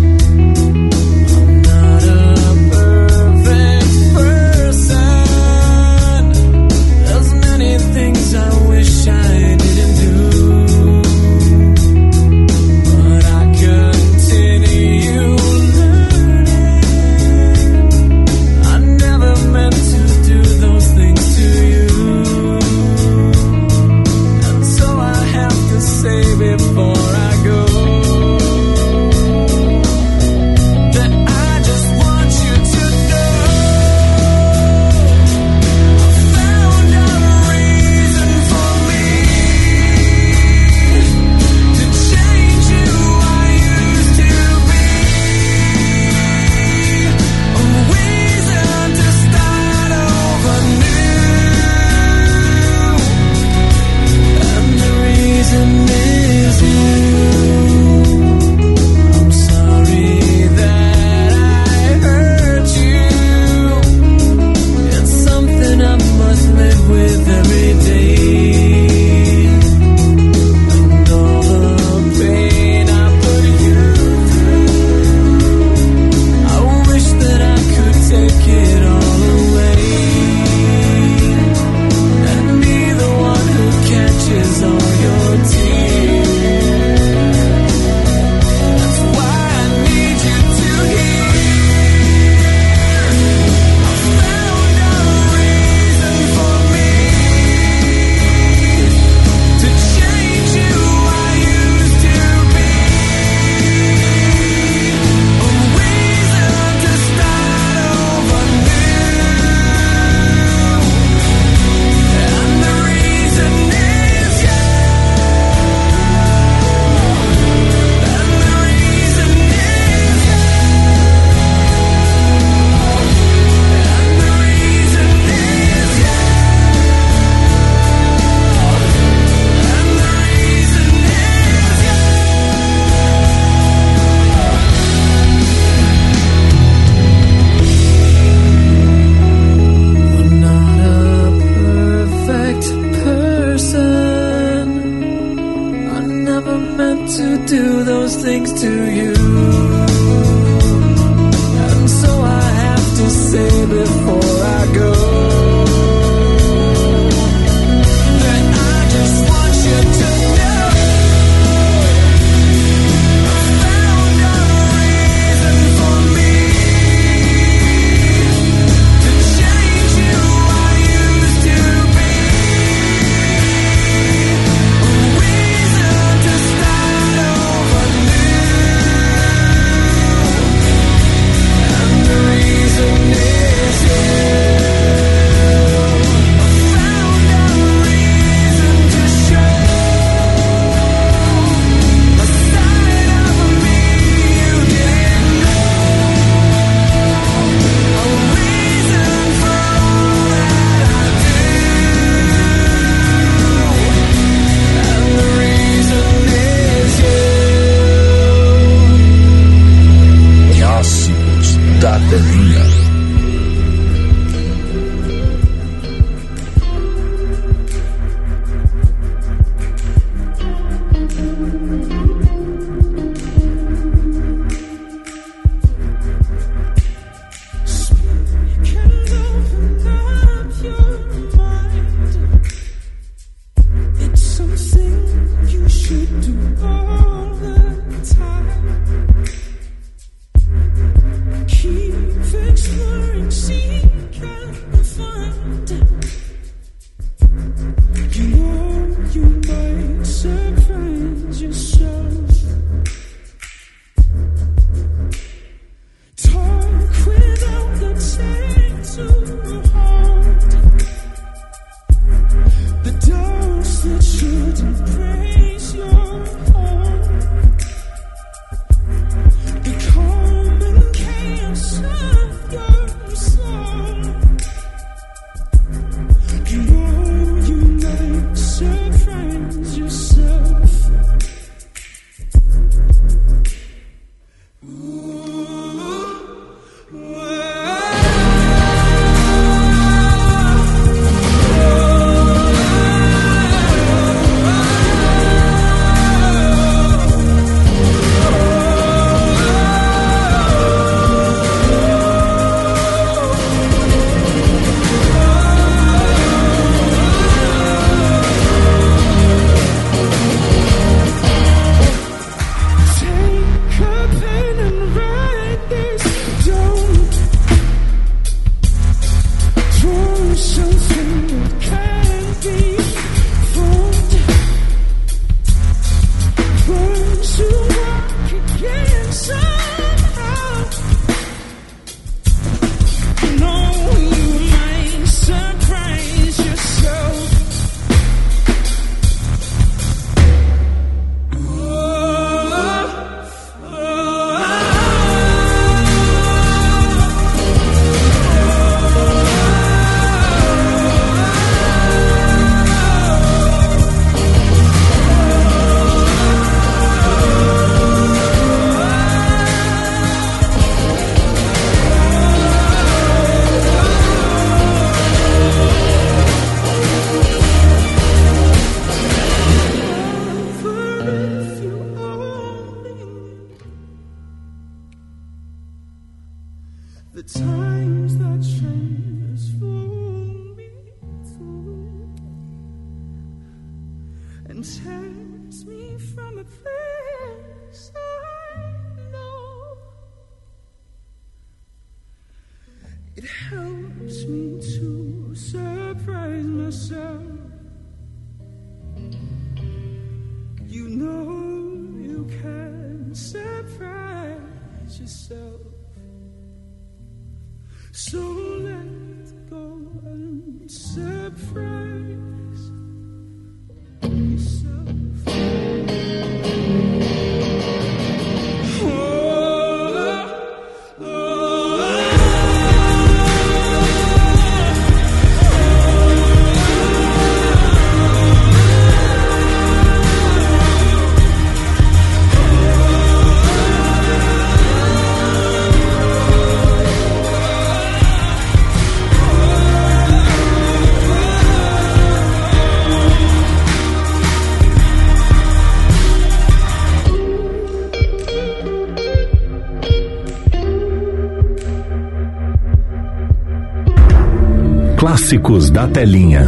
Clássicos da Telinha.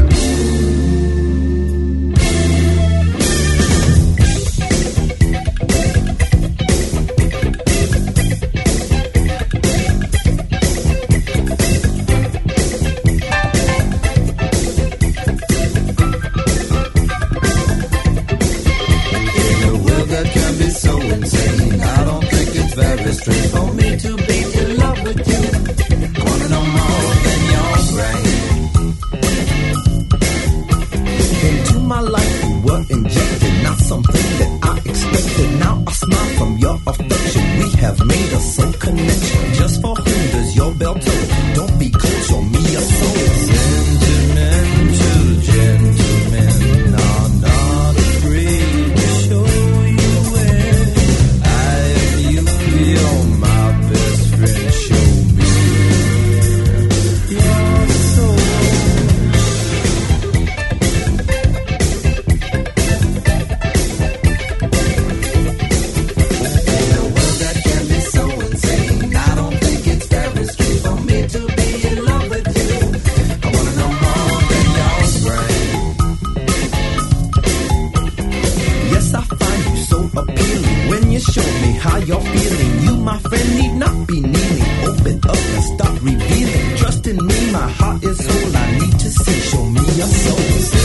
You show me how you're feeling. You, my friend, need not be kneeling. Open up and stop revealing. Trust in me, my heart is whole. I need to see. Show me your soul.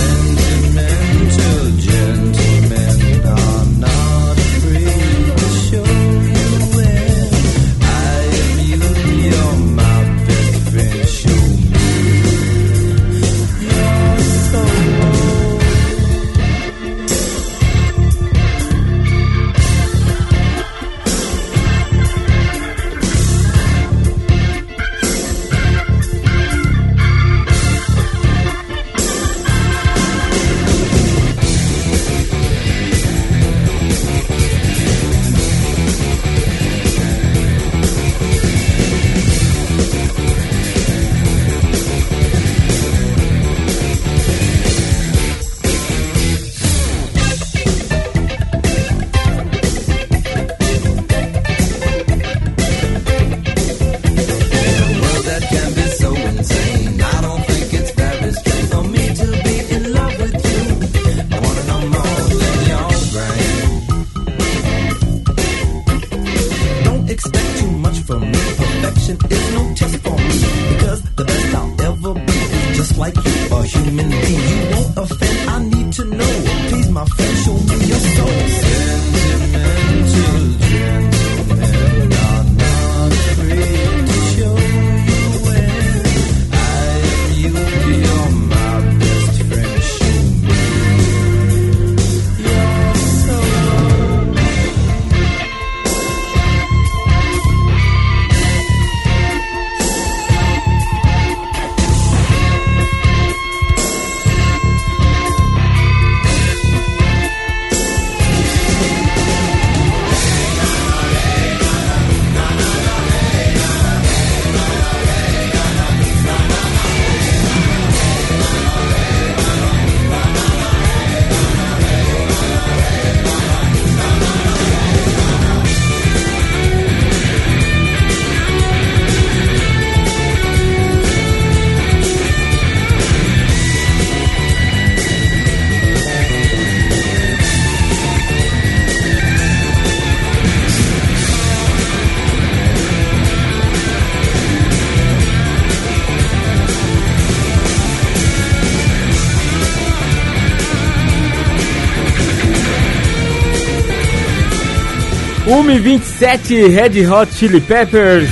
7, Red Hot Chili Peppers,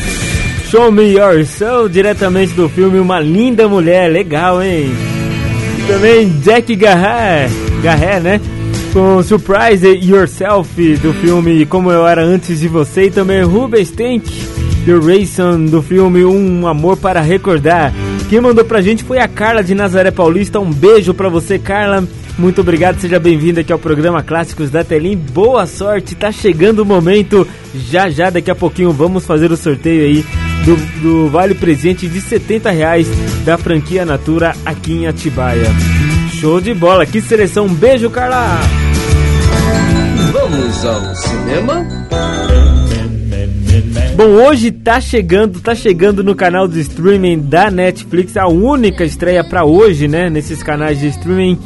Show Me Your Soul, diretamente do filme Uma Linda Mulher, legal, hein? Também Jack Garré, Garré, né? Com Surprise Yourself, do filme Como Eu Era Antes de Você, e também Rubens Tank, The Rayson, do filme Um Amor para Recordar. Quem mandou pra gente foi a Carla de Nazaré Paulista, um beijo pra você, Carla. Muito obrigado, seja bem-vindo aqui ao programa Clássicos da Telim. Boa sorte, tá chegando o momento. Já já, daqui a pouquinho, vamos fazer o sorteio aí do, do Vale Presente de 70 reais da franquia Natura aqui em Atibaia. Show de bola, que seleção. Um beijo, Carla! Vamos ao cinema? Bom, hoje tá chegando, tá chegando no canal de streaming da Netflix a única estreia para hoje, né, nesses canais de streaming.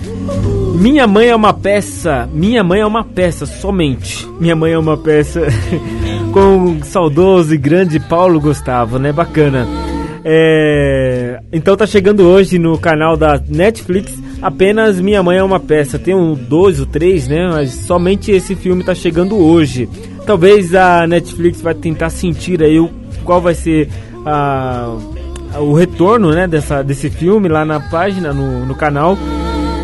Minha mãe é uma peça, minha mãe é uma peça somente. Minha mãe é uma peça com o saudoso e grande Paulo Gustavo, né? Bacana. É, então tá chegando hoje no canal da Netflix apenas Minha Mãe é uma Peça. Tem um dois ou três, né? Mas somente esse filme tá chegando hoje. Talvez a Netflix vai tentar sentir aí o, qual vai ser a, o retorno né, dessa, desse filme lá na página, no, no canal.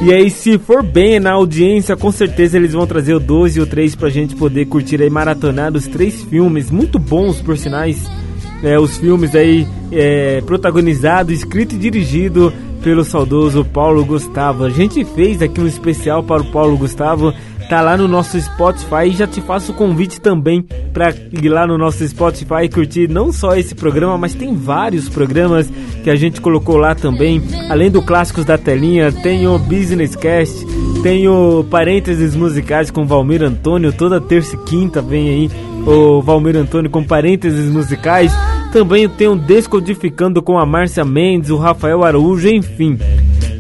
E aí, se for bem na audiência, com certeza eles vão trazer o 2 e o 3 pra gente poder curtir aí, maratonar os três filmes, muito bons por sinais é, os filmes aí é, protagonizado, escrito e dirigido pelo saudoso Paulo Gustavo. A gente fez aqui um especial para o Paulo Gustavo, tá lá no nosso Spotify e já te faço o convite também para ir lá no nosso Spotify e curtir não só esse programa, mas tem vários programas que a gente colocou lá também. Além do Clássicos da Telinha, tem o Business Cast, tem o Parênteses Musicais com Valmir Antônio, toda terça e quinta vem aí o Valmir Antônio com parênteses musicais. Também tem um Descodificando com a Márcia Mendes, o Rafael Araújo, enfim.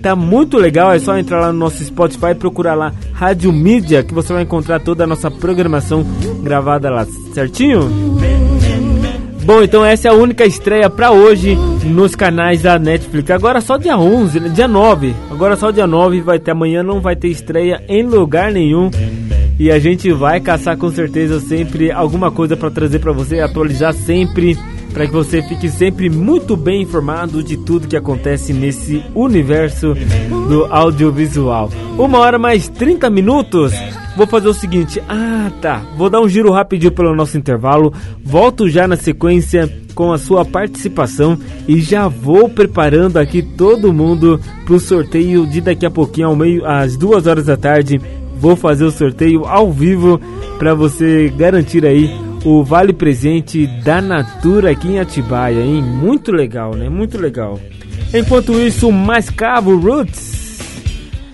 Tá muito legal, é só entrar lá no nosso Spotify e procurar lá Rádio Mídia, que você vai encontrar toda a nossa programação gravada lá, certinho? Bom, então essa é a única estreia para hoje nos canais da Netflix. Agora só dia 11, né? dia 9. Agora só dia 9 vai ter amanhã não vai ter estreia em lugar nenhum. E a gente vai caçar com certeza sempre alguma coisa para trazer para você, atualizar sempre para que você fique sempre muito bem informado de tudo que acontece nesse universo do audiovisual. Uma hora mais 30 minutos. Vou fazer o seguinte, ah tá, vou dar um giro rapidinho pelo nosso intervalo, volto já na sequência com a sua participação e já vou preparando aqui todo mundo para o sorteio de daqui a pouquinho ao meio às duas horas da tarde. Vou fazer o sorteio ao vivo para você garantir aí o vale presente da Natura aqui em Atibaia, hein? Muito legal, né? Muito legal. Enquanto isso, mais cabo Roots,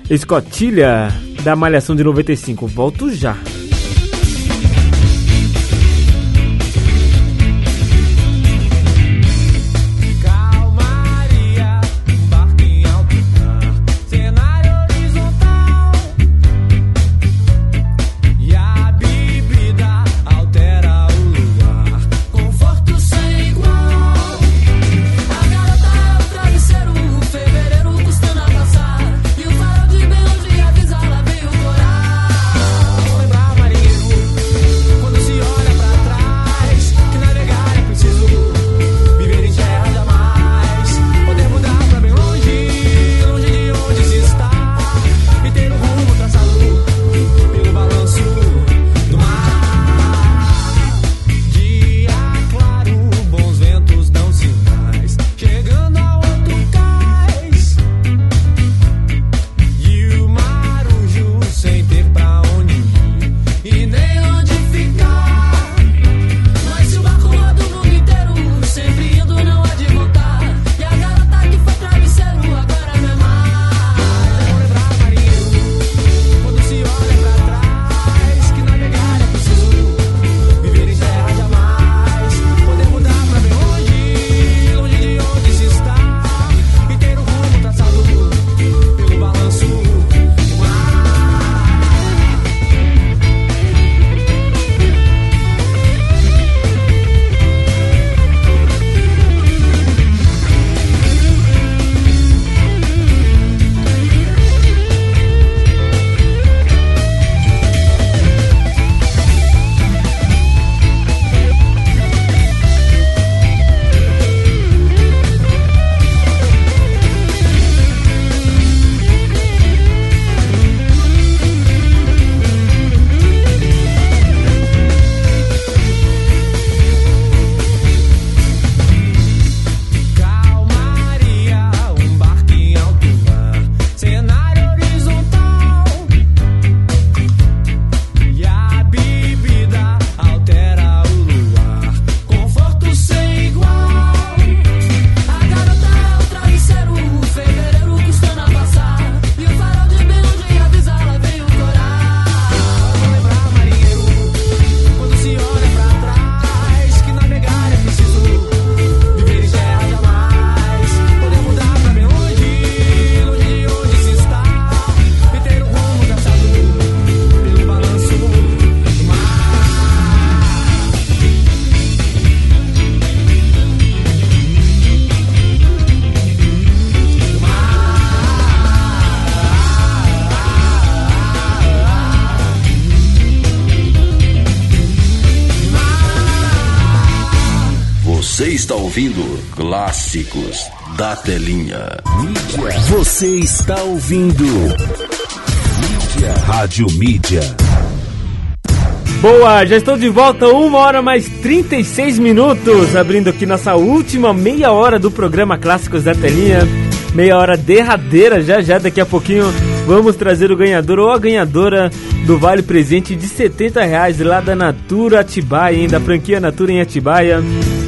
escotilha da Malhação de 95. Volto já. Ouvindo Mídia. Rádio Mídia. Boa, já estou de volta, uma hora mais 36 minutos, abrindo aqui nossa última meia hora do programa Clássicos da Telinha. Meia hora derradeira, já já, daqui a pouquinho vamos trazer o ganhador ou a ganhadora do Vale Presente de 70 reais lá da Natura Atibaia, hein, da franquia Natura em Atibaia.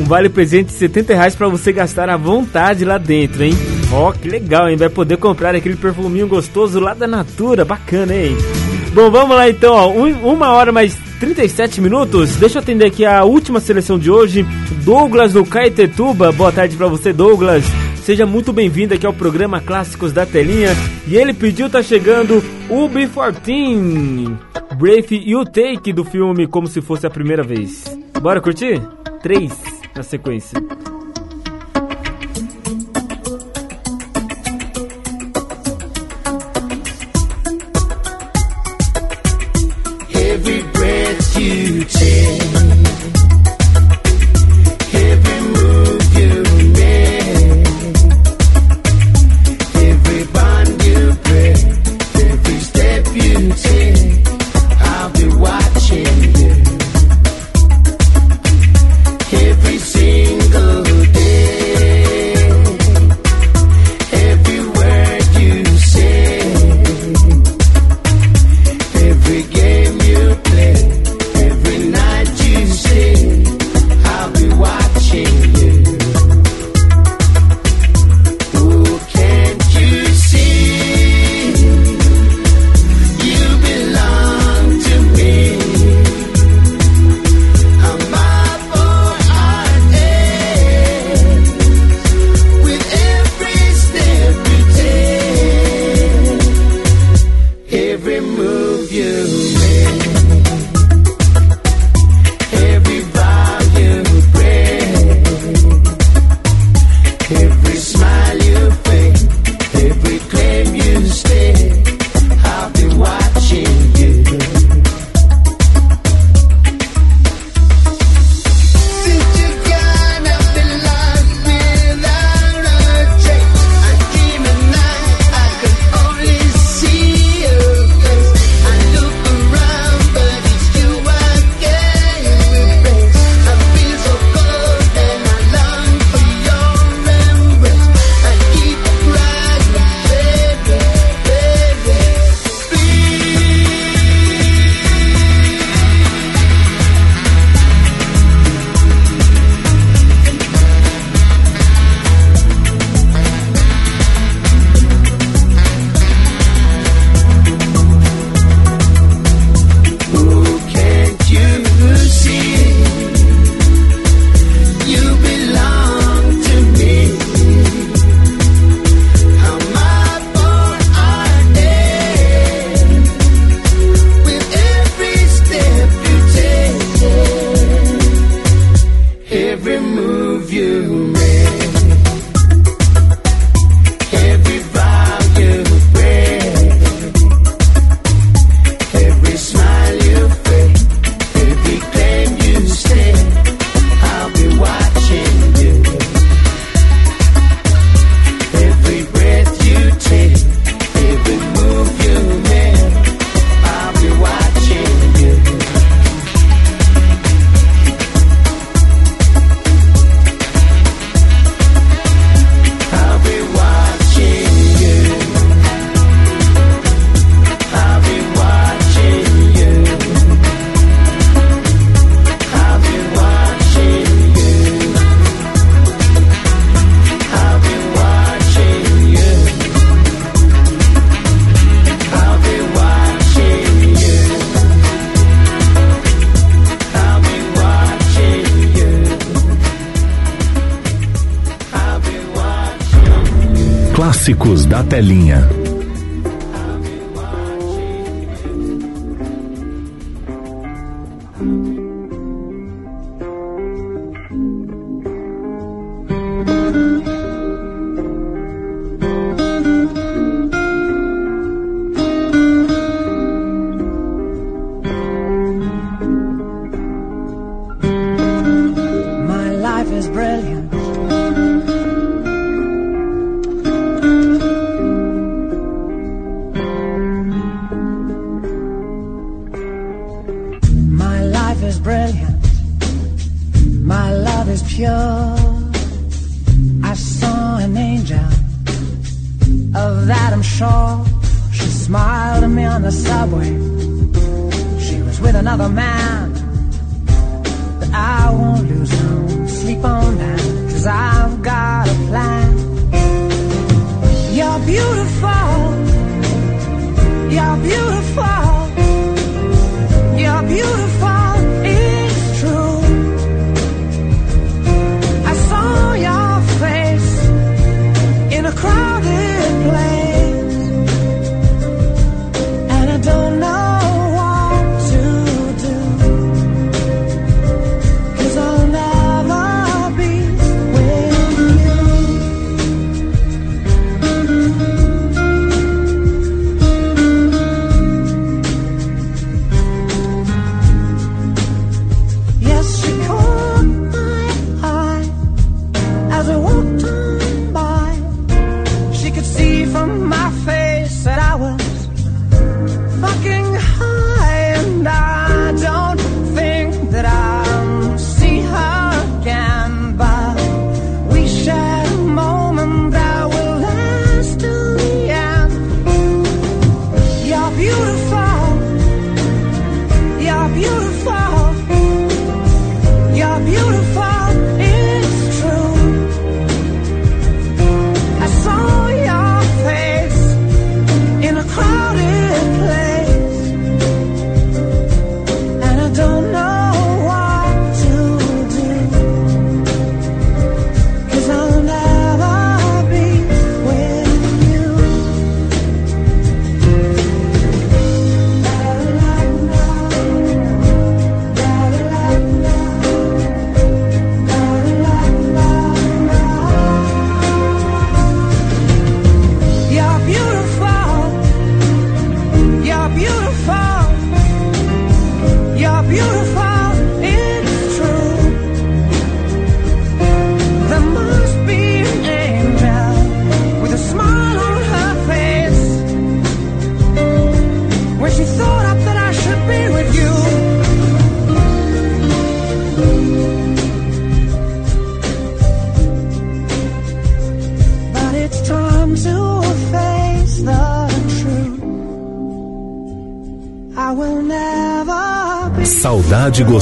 Um Vale Presente de 70 reais para você gastar à vontade lá dentro, hein? Ó, que legal, hein? Vai poder comprar aquele perfuminho gostoso lá da Natura, bacana, hein? Bom, vamos lá então, ó. Um- uma hora mais 37 minutos. Deixa eu atender aqui a última seleção de hoje. Douglas do Caetetuba. Boa tarde pra você, Douglas. Seja muito bem-vindo aqui ao programa Clássicos da Telinha. E ele pediu, tá chegando o B14. Brave You Take do filme Como Se Fosse a Primeira Vez. Bora curtir? Três na sequência.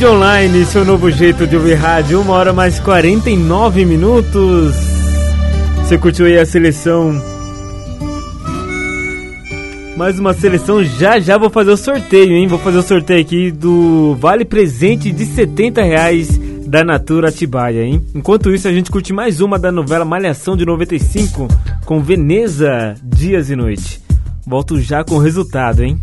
Mídia Online, seu novo jeito de ouvir rádio, uma hora mais 49 minutos. Você curtiu aí a seleção? Mais uma seleção, já já vou fazer o sorteio, hein? Vou fazer o sorteio aqui do Vale Presente de 70 reais da Natura Atibaia, hein? Enquanto isso, a gente curte mais uma da novela Malhação de 95 com Veneza, Dias e Noite. Volto já com o resultado, hein?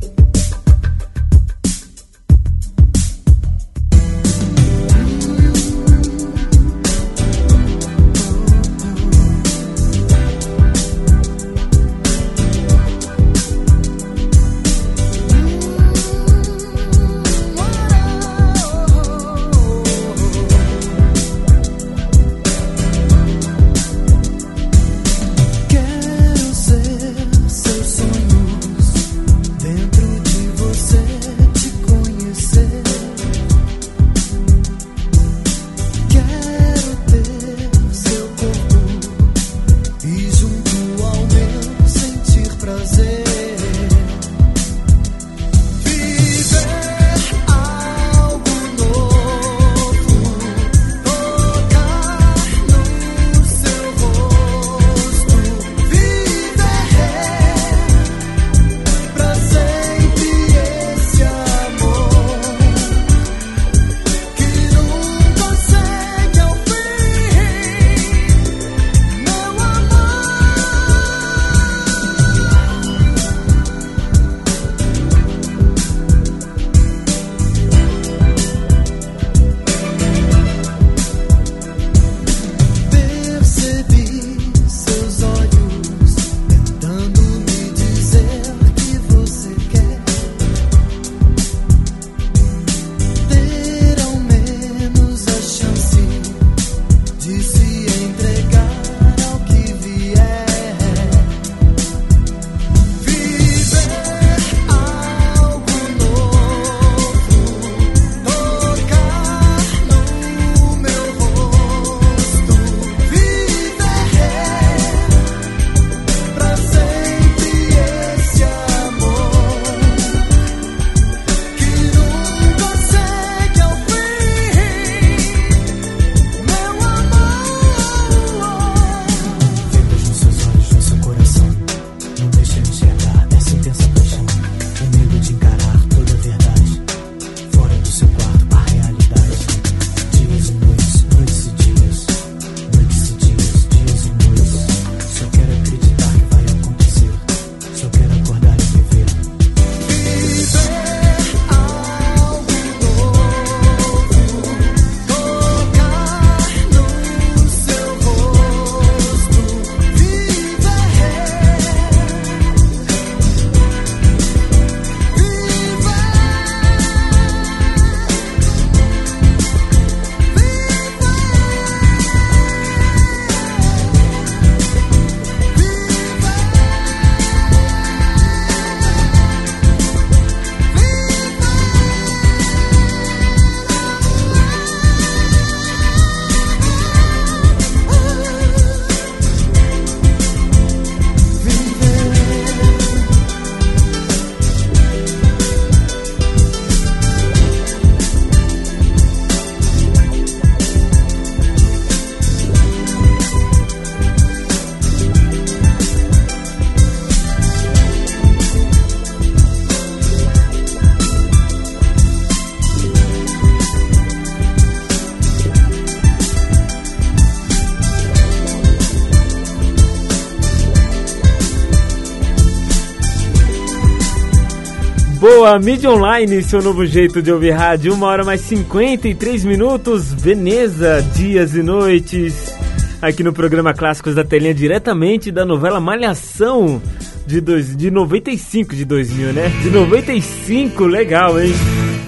Mídia online, seu novo jeito de ouvir rádio, uma hora mais 53 minutos, Veneza, dias e noites, aqui no programa Clássicos da Telinha, diretamente da novela Malhação, de, dois, de 95 de 2000, né? De 95, legal, hein?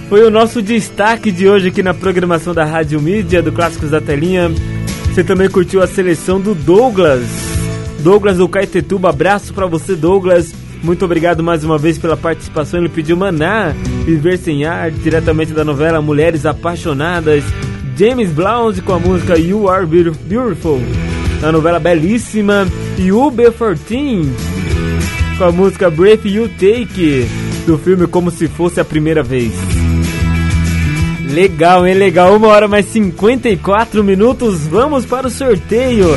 Foi o nosso destaque de hoje aqui na programação da Rádio Mídia, do Clássicos da Telinha. Você também curtiu a seleção do Douglas, Douglas do Caetetuba, abraço pra você, Douglas. Muito obrigado mais uma vez pela participação. Ele pediu Maná, Viver Sem Ar, diretamente da novela Mulheres Apaixonadas. James Blount com a música You Are Beautif- Beautiful, na novela belíssima. E UB14 com a música Breath You Take, do filme Como Se Fosse a Primeira Vez. Legal, hein? Legal. Uma hora mais 54 minutos. Vamos para o sorteio.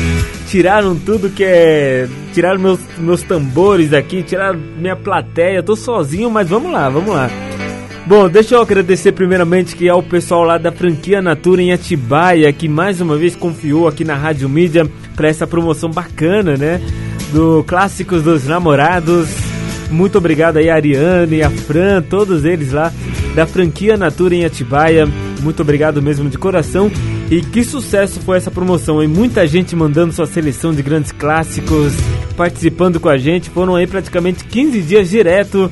Tiraram tudo que é. Tiraram meus, meus tambores aqui, tiraram minha plateia. Tô sozinho, mas vamos lá, vamos lá. Bom, deixa eu agradecer primeiramente que é o pessoal lá da franquia Natura em Atibaia que mais uma vez confiou aqui na Rádio Mídia para essa promoção bacana, né? Do Clássicos dos Namorados. Muito obrigado aí a Ariane, a Fran, todos eles lá da franquia Natura em Atibaia. Muito obrigado mesmo de coração. E que sucesso foi essa promoção, hein? Muita gente mandando sua seleção de grandes clássicos, participando com a gente. Foram aí praticamente 15 dias direto,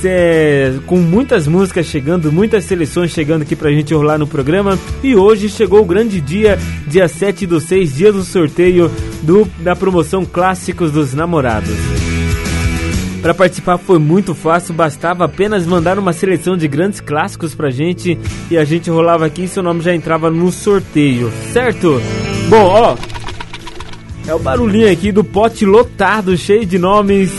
cê- com muitas músicas chegando, muitas seleções chegando aqui pra gente rolar no programa. E hoje chegou o grande dia, dia 7 do 6, dia do sorteio do, da promoção Clássicos dos Namorados. Para participar foi muito fácil, bastava apenas mandar uma seleção de grandes clássicos pra gente e a gente rolava aqui e seu nome já entrava no sorteio, certo? Bom, ó, é o barulhinho aqui do pote lotado, cheio de nomes.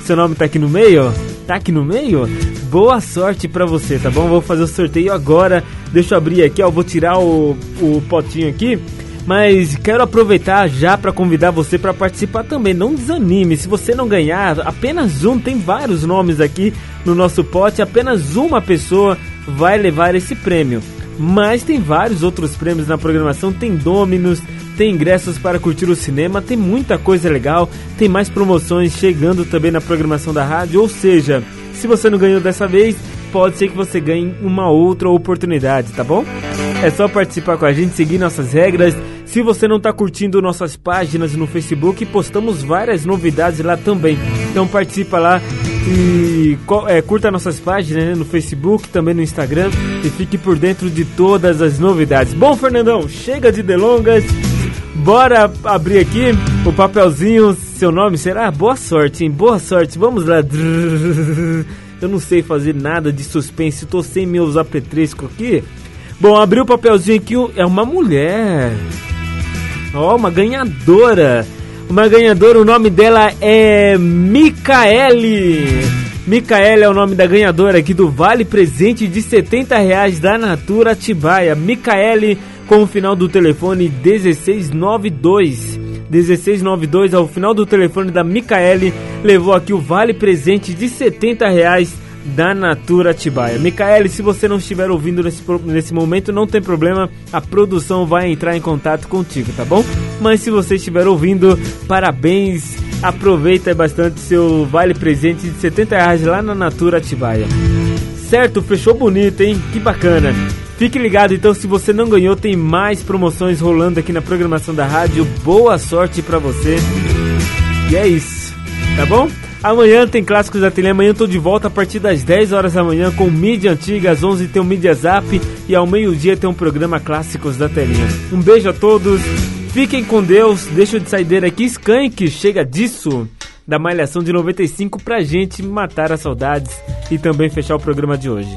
Seu nome tá aqui no meio? Tá aqui no meio? Boa sorte pra você, tá bom? Vou fazer o sorteio agora. Deixa eu abrir aqui, ó. Vou tirar o, o potinho aqui. Mas quero aproveitar já para convidar você para participar também. Não desanime. Se você não ganhar, apenas um, tem vários nomes aqui no nosso pote. Apenas uma pessoa vai levar esse prêmio. Mas tem vários outros prêmios na programação. Tem Dominos, tem ingressos para curtir o cinema, tem muita coisa legal. Tem mais promoções chegando também na programação da rádio. Ou seja, se você não ganhou dessa vez, pode ser que você ganhe uma outra oportunidade, tá bom? É só participar com a gente, seguir nossas regras. Se você não está curtindo nossas páginas no Facebook, postamos várias novidades lá também. Então participa lá e é, curta nossas páginas né, no Facebook, também no Instagram e fique por dentro de todas as novidades. Bom, Fernandão, chega de delongas. Bora abrir aqui o papelzinho. Seu nome será? Boa sorte, hein? Boa sorte. Vamos lá. Eu não sei fazer nada de suspense. Tô sem meus apetrescos aqui. Bom, abri o papelzinho aqui. É uma mulher. Ó, uma ganhadora. Uma ganhadora, o nome dela é Micaele. Micaele é o nome da ganhadora aqui do Vale Presente de 70 reais da Natura Atibaia. Micaele com o final do telefone 1692. 1692 ao final do telefone da Micaele levou aqui o Vale Presente de 70 reais da Natura Atibaia. Micaele, se você não estiver ouvindo nesse, nesse momento, não tem problema, a produção vai entrar em contato contigo, tá bom? Mas se você estiver ouvindo, parabéns, aproveita bastante seu vale presente de 70 reais lá na Natura Atibaia. Certo, fechou bonito, hein? Que bacana. Fique ligado então, se você não ganhou, tem mais promoções rolando aqui na programação da rádio. Boa sorte pra você. E é isso, tá bom? Amanhã tem Clássicos da Tele. Amanhã eu tô de volta a partir das 10 horas da manhã com mídia antiga. Às 11 tem o Mídia Zap. E ao meio-dia tem um programa Clássicos da Telinha. Um beijo a todos. Fiquem com Deus. Deixa de saideira aqui. Skank, chega disso. Da Malhação de 95 pra gente matar as saudades e também fechar o programa de hoje.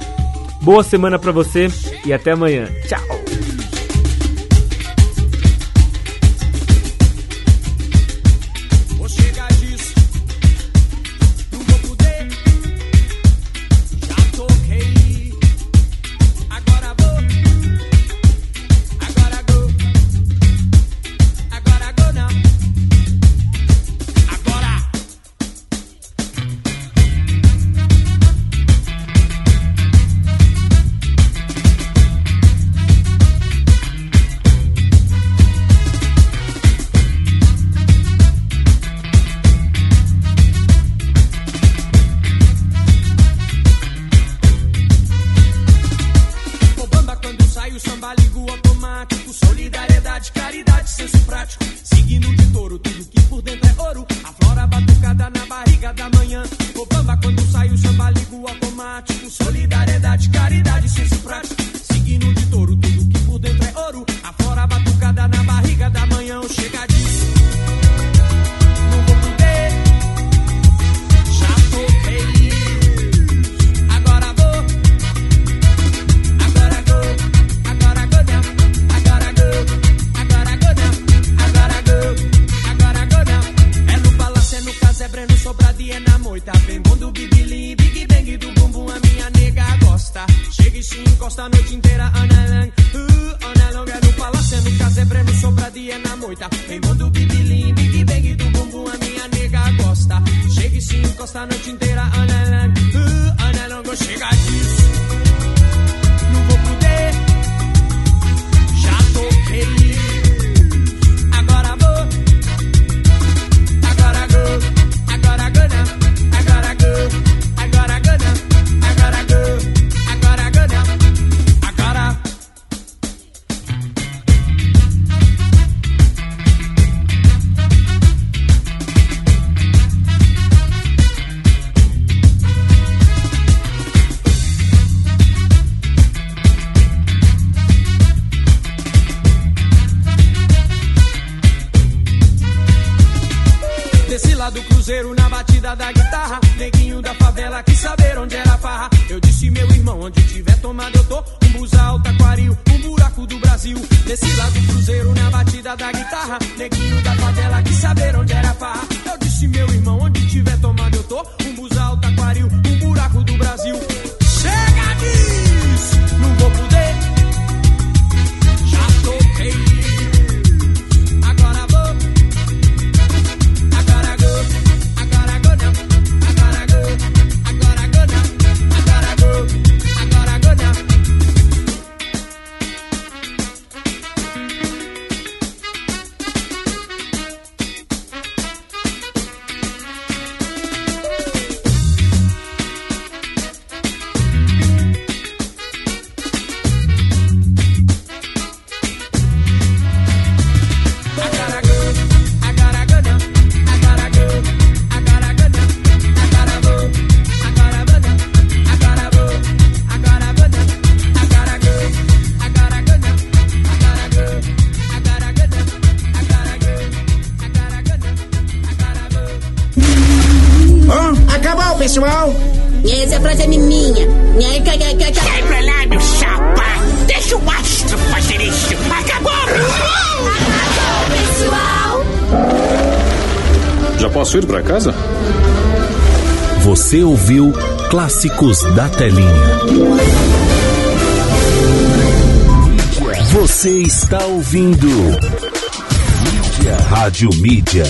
Boa semana pra você e até amanhã. Tchau! pragmático, solidariedade, caridade, senso prático, signo de touro, tudo ouviu Clássicos da Telinha. Você está ouvindo Mídia. Rádio Mídia.